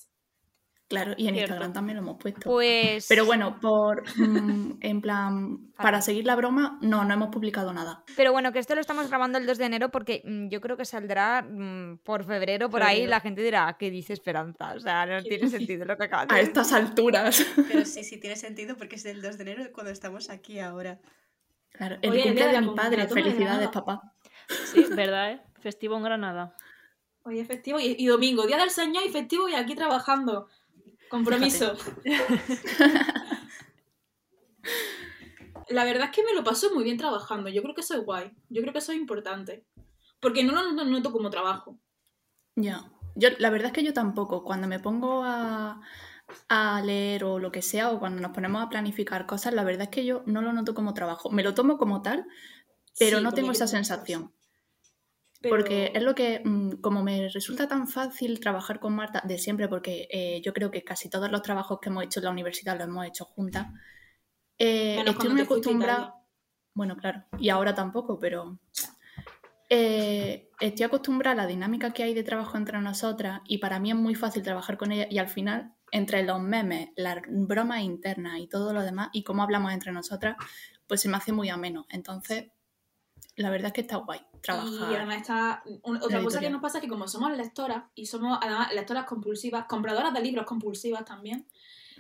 Speaker 3: Claro, y en
Speaker 2: Cierto.
Speaker 3: Instagram también lo hemos puesto.
Speaker 1: Pues.
Speaker 3: Pero bueno, por mm, en plan, [LAUGHS] para seguir la broma, no, no hemos publicado nada.
Speaker 1: Pero bueno, que esto lo estamos grabando el 2 de enero porque mm, yo creo que saldrá mm, por febrero, por ahí la gente dirá, ¿qué dice Esperanza? O sea, no
Speaker 4: ¿Qué
Speaker 1: tiene
Speaker 4: dice?
Speaker 1: sentido lo que acabas de
Speaker 3: A estas alturas. [LAUGHS]
Speaker 5: Pero sí, [LAUGHS] sí tiene sentido porque es del 2 de enero cuando estamos aquí ahora.
Speaker 3: Claro, el
Speaker 4: Oye, el
Speaker 3: cumple
Speaker 4: día de
Speaker 3: mi padre. Felicidades, papá.
Speaker 2: Sí, verdad, ¿eh? Festivo en Granada.
Speaker 4: Hoy es festivo y, y domingo, día del Señor y festivo y aquí trabajando. Compromiso. [LAUGHS] La verdad es que me lo paso muy bien trabajando. Yo creo que eso es guay. Yo creo que eso es importante. Porque no lo noto como trabajo.
Speaker 3: Ya. Yo, la verdad es que yo tampoco. Cuando me pongo a, a leer o lo que sea, o cuando nos ponemos a planificar cosas, la verdad es que yo no lo noto como trabajo. Me lo tomo como tal, pero
Speaker 4: Sí,
Speaker 3: no tengo esa sensación.
Speaker 4: Pero-
Speaker 3: Porque es lo que, mm, como me resulta tan fácil trabajar con Marta de siempre, porque eh, yo creo que casi todos los trabajos que hemos hecho en la universidad los hemos hecho juntas, eh, estoy muy acostumbrada. Bueno, claro, y ahora tampoco, pero eh, estoy acostumbrada a la dinámica que hay de trabajo entre nosotras y para mí es muy fácil trabajar con ella y al final, entre los memes, las bromas internas y todo lo demás y cómo hablamos entre nosotras, pues se me hace muy ameno. Entonces, la verdad es que está guay trabajar.
Speaker 4: Y además está. otra cosa que nos pasa es que como somos lectoras y somos además lectoras compulsivas, compradoras de libros compulsivas también,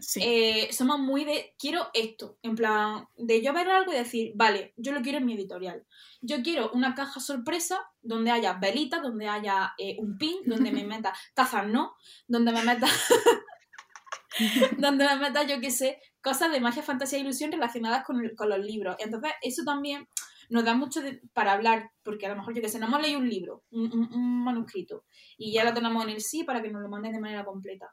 Speaker 3: Sí.
Speaker 4: eh, somos muy de quiero esto. En plan, de yo ver algo y decir, vale, yo lo quiero en mi editorial. Yo quiero una caja sorpresa donde haya velitas, donde haya eh, un pin, donde me [LAUGHS] meta tazas no, donde me meta. [LAUGHS] donde me meta, yo qué sé, cosas de magia, fantasía e ilusión relacionadas con, con los libros. Entonces, eso también nos da mucho para hablar, porque a lo mejor, yo que sé, no hemos leído un libro, un manuscrito, y ya lo tenemos en el sí para que nos lo manden de manera completa.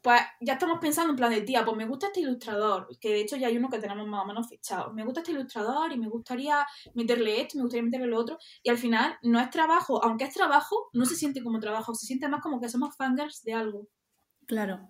Speaker 4: Pues ya estamos pensando en plan de tía, pues me gusta este ilustrador, que de hecho ya hay uno que tenemos más o menos fichado. Me gusta este ilustrador y me gustaría meterle esto, me gustaría meterle lo otro. Y al final no es trabajo, aunque es trabajo, no se siente como trabajo, se siente más como que somos fangirls de algo.
Speaker 3: Claro.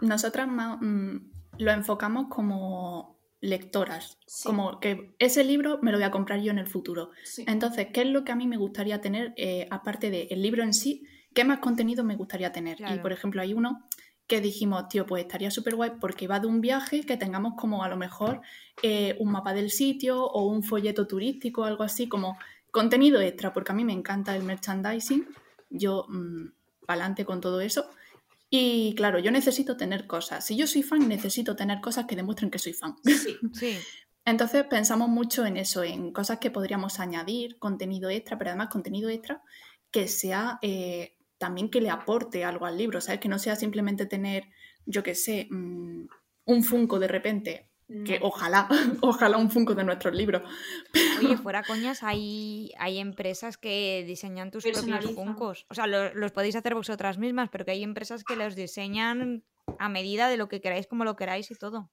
Speaker 3: Nosotras más, mm, lo enfocamos como lectoras,
Speaker 4: Sí.
Speaker 3: como que ese libro me lo voy a comprar yo en el futuro.
Speaker 4: Sí.
Speaker 3: Entonces, ¿qué es lo que a mí me gustaría tener, eh, aparte del libro en sí? ¿Qué más contenido me gustaría tener? Y, por ejemplo, hay uno que dijimos, tío, pues estaría súper guay porque va de un viaje que tengamos como a lo mejor eh, un mapa del sitio o un folleto turístico, algo así, como contenido extra, porque a mí me encanta el merchandising. Yo, para adelante con todo eso. Y claro, yo necesito tener cosas. Si yo soy fan, necesito tener cosas que demuestren que soy fan.
Speaker 4: Sí. [LAUGHS]
Speaker 1: Sí.
Speaker 3: Entonces pensamos mucho en eso, en cosas que podríamos añadir, contenido extra, pero además contenido extra que sea eh, también que le aporte algo al libro, ¿sabes? Que no sea simplemente tener, yo qué sé, mm, un Funko de repente, que
Speaker 4: No.
Speaker 3: ojalá, [LAUGHS] ojalá un Funko de nuestros libros.
Speaker 1: Oye, fuera coñas, hay, hay empresas que diseñan tus propios funcos. O sea, lo- los podéis hacer vosotras mismas, pero que hay empresas que los diseñan a medida de lo que queráis, como lo queráis y todo.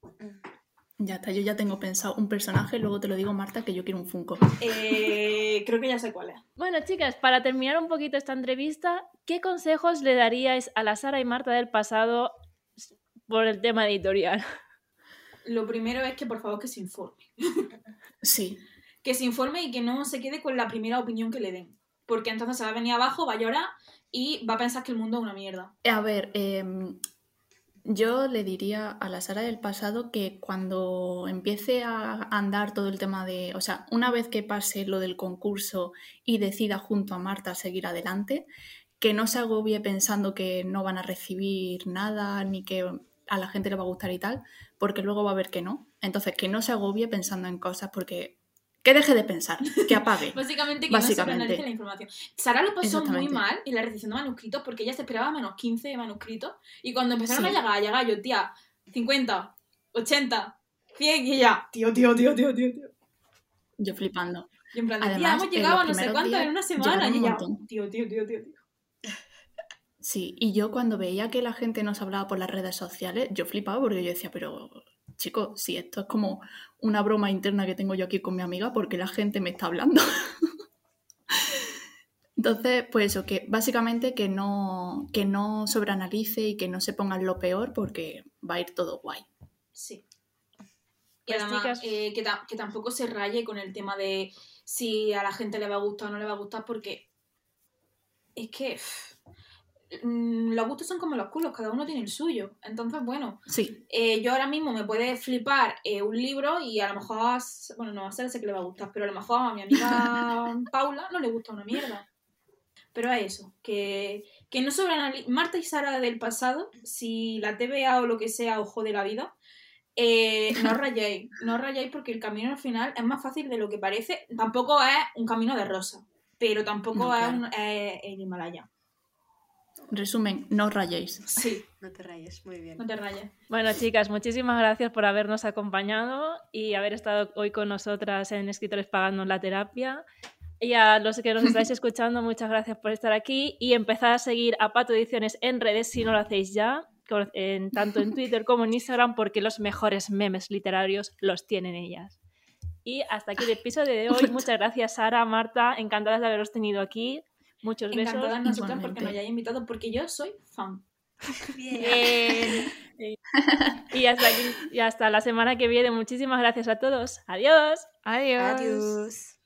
Speaker 3: Ya está, yo ya tengo pensado un personaje, luego te lo digo, Marta, que yo quiero un Funko.
Speaker 4: Eh, creo que ya sé cuál es.
Speaker 2: Bueno, chicas, para terminar un poquito esta entrevista, ¿qué consejos le daríais a la Sara y Marta del pasado por el tema editorial? [LAUGHS]
Speaker 4: Lo primero es que por favor que se informe.
Speaker 3: Sí,
Speaker 4: Que se informe y que no se quede con la primera opinión que le den. Porque entonces se va a venir abajo, va a llorar y va a pensar que el mundo es una mierda.
Speaker 3: A ver, em, Yo le diría a la Sara del pasado que cuando empiece a andar todo el tema de, o sea, una vez que pase lo del concurso y decida junto a Marta seguir adelante, que no se agobie pensando que no van a recibir nada ni que a la gente le va a gustar y tal, porque luego va a ver que no. Entonces, que no se agobie pensando en cosas porque que deje de pensar, que apague. [LAUGHS]
Speaker 4: Básicamente que no sobreanalice la información. Sara lo pasó muy mal en la recepción de manuscritos porque ella se esperaba menos 15 de manuscritos y cuando empezaron a llegar, a llegar yo, tía, 50, 80, 100 y ella, tío, tío, tío, tío, tío, tío.
Speaker 3: Yo flipando.
Speaker 4: Y en plan, Además, hemos llegado a no sé cuánto en una semana y ella, tío, tío, tío, tío, tío.
Speaker 3: Sí, y yo cuando veía que la gente nos hablaba por las redes sociales, yo flipaba porque yo decía, pero chicos, si esto es como una broma interna que tengo yo aquí con mi amiga, porque la gente me está hablando. [LAUGHS] Entonces, pues eso, que básicamente que no, que no sobreanalice y que no se ponga en lo peor porque va a ir todo guay.
Speaker 4: Sí. Y además, eh, que, que, tampoco se raye con el tema de si a la gente le va a gustar o no le va a gustar, porque es que los gustos son como los culos, cada uno tiene el suyo. Entonces, bueno,
Speaker 3: sí.
Speaker 4: Eh, yo ahora mismo me puede flipar eh, un libro y a lo mejor, bueno, no va a ser ese que le va a gustar, pero a lo mejor a mi amiga [LAUGHS] Paula no le gusta una mierda. Pero es eso, que, que no sobran Marta y Sara del pasado, si la TVA o lo que sea ojo de la vida, eh, no [LAUGHS] rayéis, no rayéis porque el camino al final es más fácil de lo que parece. Tampoco es un camino de rosa, pero tampoco es, el Himalaya.
Speaker 3: Resumen, no rayéis.
Speaker 4: Sí.
Speaker 5: No te rayes, muy bien.
Speaker 4: No te rayes.
Speaker 2: Bueno, chicas, muchísimas gracias por habernos acompañado y haber estado hoy con nosotras en Escritores Pagando la Terapia. Y a los que nos [LAUGHS] estáis escuchando, muchas gracias por estar aquí y empezar a seguir a Pato Ediciones en redes si no lo hacéis ya, en, tanto en Twitter como en Instagram, porque los mejores memes literarios los tienen ellas. Y hasta aquí el episodio de hoy. [LAUGHS] Muchas gracias, Sara, Marta, encantadas de haberos tenido aquí. Muchos besos.
Speaker 4: Encantada nosotras porque me hayáis invitado, porque yo soy fan.
Speaker 2: Bien. [LAUGHS] y, hasta y hasta la semana que viene. Muchísimas gracias a todos. Adiós.
Speaker 1: Adiós.
Speaker 5: Adiós.